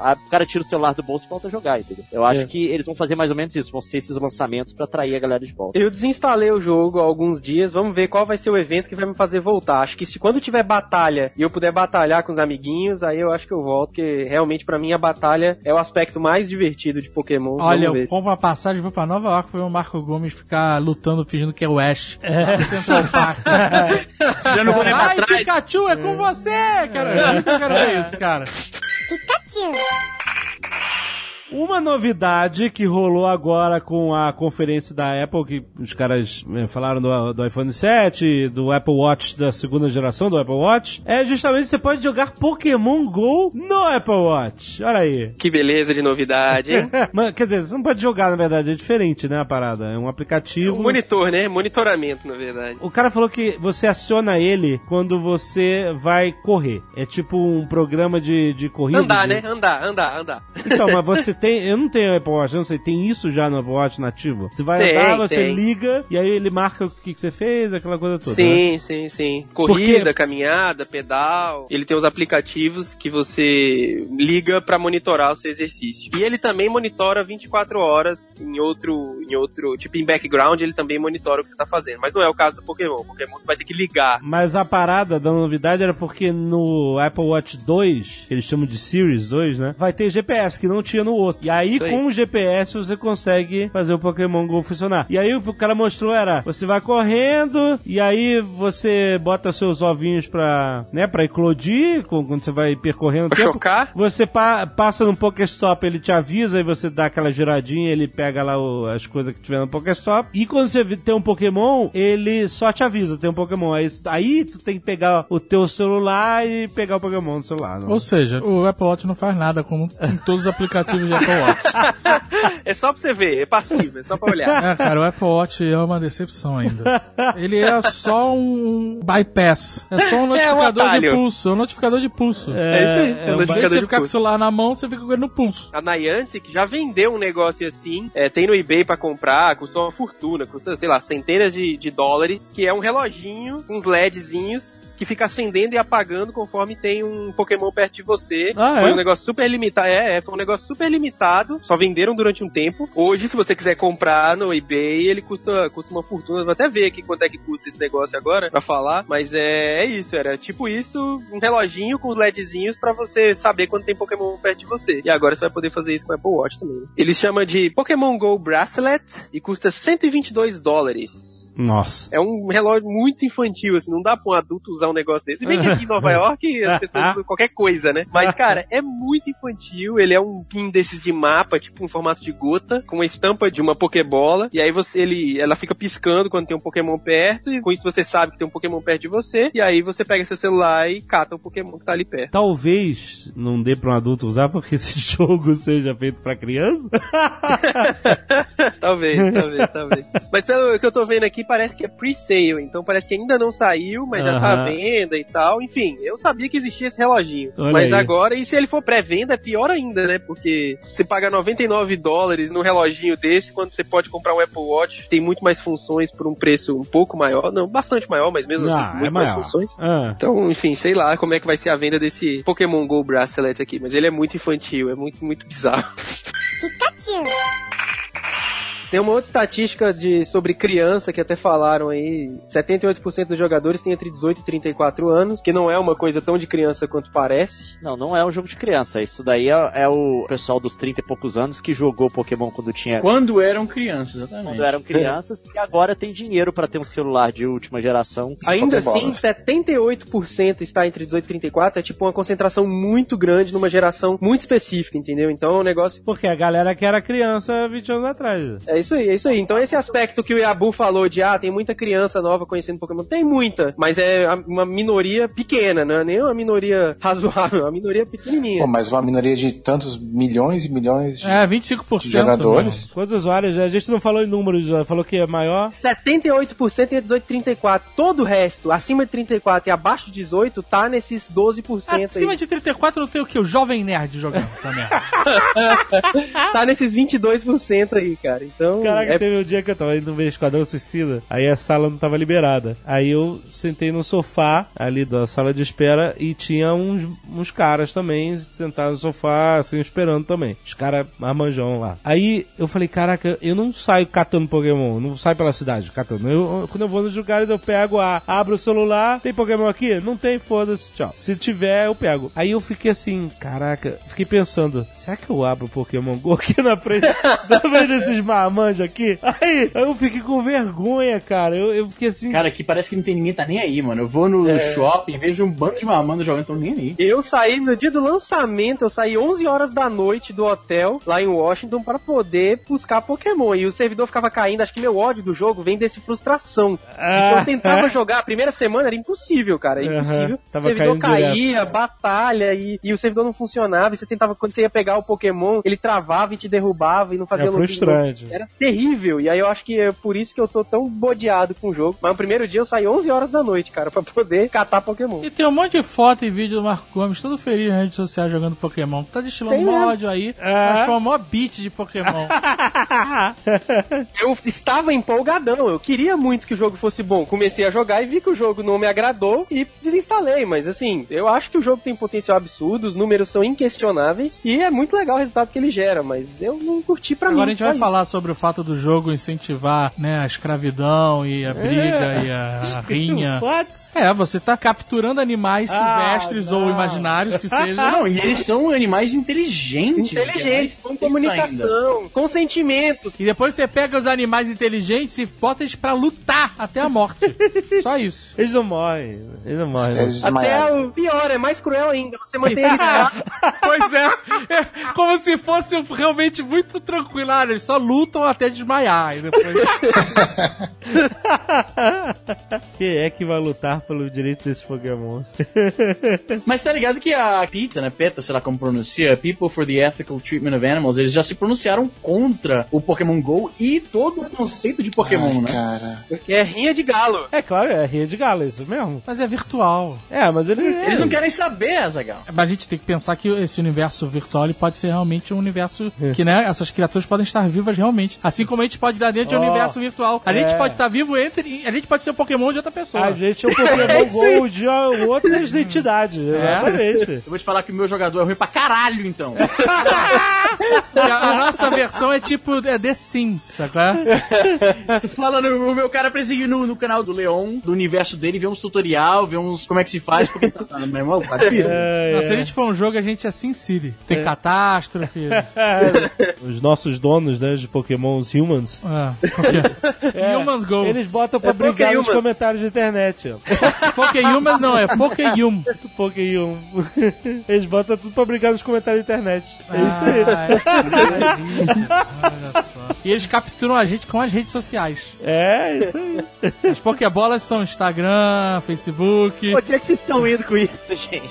Ah, o cara tira o celular do bolso e volta a jogar, entendeu? Eu acho É. que eles vão fazer mais ou menos isso, vão ser esses lançamentos pra atrair a galera de volta. Eu desinstalei o jogo há alguns dias, vamos ver qual vai ser o evento que vai me fazer voltar. Acho que se quando tiver batalha e eu puder batalhar com os amiguinhos, aí eu acho que eu volto, porque realmente pra mim a batalha é o aspecto mais divertido de Pokémon. Olha, vamos eu compro a passagem, vou pra Nova York pra ver o Marco Gomes ficar lutando, fingindo que é o Ash. É. Central Park. Já não vou Ai, trás. Pikachu, é com você, cara. Eu quero ver isso, cara. Uma novidade que rolou agora com a conferência da Apple, que os caras eh, falaram do, do iPhone 7, do Apple Watch da segunda geração do Apple Watch, é justamente você pode jogar Pokémon GO no Apple Watch. Olha aí. Que beleza de novidade, hein? Mas, quer dizer, você não pode jogar, na verdade, é diferente, né, a parada. É um aplicativo. um monitor, né? Monitoramento, na verdade. O cara falou que você aciona ele quando você vai correr. É tipo um programa de, de corrida. Andar, de- né? Andar, andar, andar. Então, mas você tem. Eu não tenho Apple Watch, eu não sei. Tem isso já no Apple Watch nativo? Você vai Tem, andar, você tem. liga, e aí ele marca o que, que você fez, aquela coisa toda. né? Sim, sim, sim. Corrida, caminhada, pedal. Ele tem os aplicativos que você liga pra monitorar o seu exercício. E ele também monitora 24 horas em outro, em outro, tipo em background, ele também monitora o que você tá fazendo. Mas não é o caso do Pokémon. O Pokémon você vai ter que ligar. Mas a parada da novidade era porque no Apple Watch 2, que eles chamam de Series 2, né? Vai ter GPS, que não tinha no outro. E aí, aí. com o GPS, você consegue fazer o Pokémon GO funcionar. E aí, o que o cara mostrou era, você vai correndo, e aí você bota seus ovinhos pra, né, pra eclodir, quando você vai percorrendo Pra tempo. chocar. Você pa- passa no Pokéstop, ele te avisa, e você dá aquela giradinha, ele pega lá o- as coisas que tiver no Pokéstop. E quando você tem um Pokémon, ele só te avisa, tem um Pokémon. Aí, aí tu tem que pegar o teu celular e pegar o Pokémon no celular. Não? Ou seja, o Apple Watch não faz nada como em todos os aplicativos de Apple Watch. É só pra você ver, é passivo, é só pra olhar. É, cara, o Apple Watch é uma decepção ainda. Ele é só um bypass. É só um notificador de atalho. pulso. É um notificador de pulso. É isso aí, é um vez de notificador você de ficar com o celular na mão, você fica com ele no pulso. A Niantic já vendeu um negócio assim, é, tem no eBay pra comprar, custou uma fortuna, custa, sei lá, centenas de, de dólares, que é um reloginho, uns LEDzinhos, que fica acendendo e apagando conforme tem um Pokémon perto de você. Ah, foi é? um negócio super limitado, é, é, foi um negócio super limitado limitado, só venderam durante um tempo. Hoje, se você quiser comprar no eBay, ele custa, custa uma fortuna. Vou até ver aqui quanto é que custa esse negócio agora pra falar. Mas é, é isso, era tipo isso, um reloginho com os LEDzinhos pra você saber quando tem Pokémon perto de você. E agora você vai poder fazer isso com o Apple Watch também. né? Ele chama de Pokémon Go Bracelet e custa 122 dólares. Nossa. É um relógio muito infantil, assim, não dá pra um adulto usar um negócio desse. Se bem que aqui em Nova York as pessoas usam qualquer coisa, né? Mas, cara, é muito infantil, ele é um pin desses de mapa, tipo em formato de gota, com uma estampa de uma Pokébola, e aí você, ele, ela fica piscando quando tem um Pokémon perto, e com isso você sabe que tem um Pokémon perto de você, e aí você pega seu celular e cata o Pokémon que tá ali perto. Talvez não dê pra um adulto usar porque esse jogo seja feito pra criança. talvez, talvez, talvez. Mas pelo que eu tô vendo aqui, parece que é pre-sale, então parece que ainda não saiu, mas já tá à venda e tal. Enfim, eu sabia que existia esse reloginho. Olha mas aí. agora, e se ele for pré-venda, é pior ainda, né? Porque você paga 99 dólares num reloginho desse, quando você pode comprar um Apple Watch, tem muito mais funções por um preço um pouco maior, não, bastante maior, mas mesmo assim, Ah, com muito é mais funções. Ah. Então, enfim, sei lá como é que vai ser a venda desse Pokémon Go Bracelet aqui, mas ele é muito infantil, é muito, muito bizarro. Tem uma outra estatística de, sobre criança que até falaram aí. 78% dos jogadores têm entre 18 e 34 anos, que não é uma coisa tão de criança quanto parece. Não, não é um jogo de criança. Isso daí é, é o pessoal dos 30 e poucos anos que jogou Pokémon quando tinha. Quando eram crianças, exatamente. Quando eram crianças e agora tem dinheiro pra ter um celular de última geração. Ainda assim, 78% está entre 18 e 34, é tipo uma concentração muito grande numa geração muito específica, entendeu? Então é um negócio Porque a galera que era criança 20 anos atrás. É isso aí, é isso aí. Então esse aspecto que o Yabu falou de, ah, tem muita criança nova conhecendo Pokémon, tem muita, mas é a- uma minoria pequena, não é nem uma minoria razoável, é uma minoria pequenininha. Pô, mas uma minoria de tantos milhões e milhões de, É, 25%. de jogadores. Quantos usuários? A gente não falou em números, já falou que é maior. 78% é 18 e 34. Todo o resto, acima de 34 e abaixo de 18, tá nesses 12% Acima aí. de 34 não tem o que? O Jovem Nerd jogando essa merda. Tá nesses 22% aí, cara. Então, Caraca, é teve um dia que eu tava indo ver Esquadrão Suicida, aí a sala não tava liberada. Aí eu sentei no sofá ali da sala de espera e tinha uns, uns caras também sentados no sofá, assim, esperando também. Os caras marmanjão lá. Aí eu falei, caraca, eu não saio catando Pokémon, não saio pela cidade catando. Eu, quando eu vou nos lugares, eu pego a. Abro o celular, tem Pokémon aqui? Não tem, foda-se, tchau. Se tiver, eu pego. Aí eu fiquei assim, caraca, fiquei pensando, será que eu abro o Pokémon Go aqui na frente, na frente desses marmanjos aqui? Aí eu fiquei com vergonha, cara. Eu, eu fiquei assim. Cara, aqui parece que não tem ninguém tá nem aí, mano. Eu vou no É. shopping, vejo um bando de mamando jogando, tão nem aí. Eu saí no dia do lançamento, eu saí 11 horas da noite do hotel lá em Washington pra poder buscar Pokémon. E o servidor ficava caindo. Acho que meu ódio do jogo vem desse frustração. De que Ah, eu tentava jogar a primeira semana, era impossível, cara. Era impossível. O tava servidor caía, batalha, e, e o servidor não funcionava. E você tentava, quando você ia pegar o Pokémon, ele travava e te derrubava e não fazia É frustrante. Era terrível. E aí eu acho que é por isso que eu tô tão bodeado com o jogo. Mas no primeiro dia eu saí 11 horas da noite, cara, pra poder catar Pokémon. E tem um monte de foto e vídeo do Marco Gomes, todo feliz nas redes sociais jogando Pokémon. Tá destilando Tem mesmo. ódio aí, É. mas foi o maior beat de Pokémon. Eu estava empolgadão, eu queria muito que o jogo fosse bom. Comecei a jogar e vi que o jogo não me agradou e desinstalei. Mas assim, eu acho que o jogo tem potencial absurdo, os números são inquestionáveis e é muito legal o resultado que ele gera, mas eu não curti pra Agora mim. a gente vai isso. falar sobre o fato do jogo incentivar né, a escravidão e a briga e a, a rinha. What? É, você tá capturando animais Ah, silvestres não. ou imaginários que sejam. Não, e eles são animais inteligentes. Inteligentes, é com comunicação, com sentimentos. E depois você pega os animais inteligentes e bota eles pra lutar até a morte. Só isso. Eles não morrem. Eles não morrem. Eles Até desmaiaram. o pior, é mais cruel ainda. Você mantém eles lá. pois é, é como se fosse realmente muito tranquilo. Ah, eles só lutam até desmaiar. E depois... Quem é que vai lutar pelo direito desses Pokémon? Mas tá ligado que a PETA, né, PETA, sei lá como pronuncia, People for the Ethical Treatment of Animals, eles já se pronunciaram contra o Pokémon GO e todo o conceito de Pokémon, Ai, né? cara. Porque é rinha de galo. É claro, é rinha de galo, é isso mesmo. Mas é virtual. É, mas ele. Eles não querem saber, Azagal. Mas a gente tem que pensar que esse universo virtual ele pode ser realmente um universo que, né, essas criaturas podem estar vivas realmente gente. Assim como a gente pode estar dentro de um universo virtual. A gente é. pode estar vivo entre. A gente pode ser o Pokémon de outra pessoa. A gente é o Pokémon GO de outras entidades. Exatamente. Eu vou te falar que o meu jogador é ruim pra caralho, então. A, a nossa versão é tipo é The Sims, sacou? Tu fala no o meu cara precisa ir no, no canal do Leon, do universo dele, ver uns tutorial, ver uns como é que se faz, porque tá, tá, meu irmão, tá difícil. É, Não, se a é. gente for um jogo, a gente é Sin City. Tem catástrofe. Os nossos donos, né, de Pokémon, os humans, Ah, o quê? É, Humans Go. eles botam pra É brigar nos comentários de internet. Pokéhumans não, é Pokéhum. Pokéhum. Eles botam tudo pra brigar nos comentários da internet. É isso aí. Ah, é. Olha só. E eles capturam a gente com as redes sociais. É, isso aí. As Pokébolas são Instagram, Facebook. Onde é que vocês estão indo com isso, gente?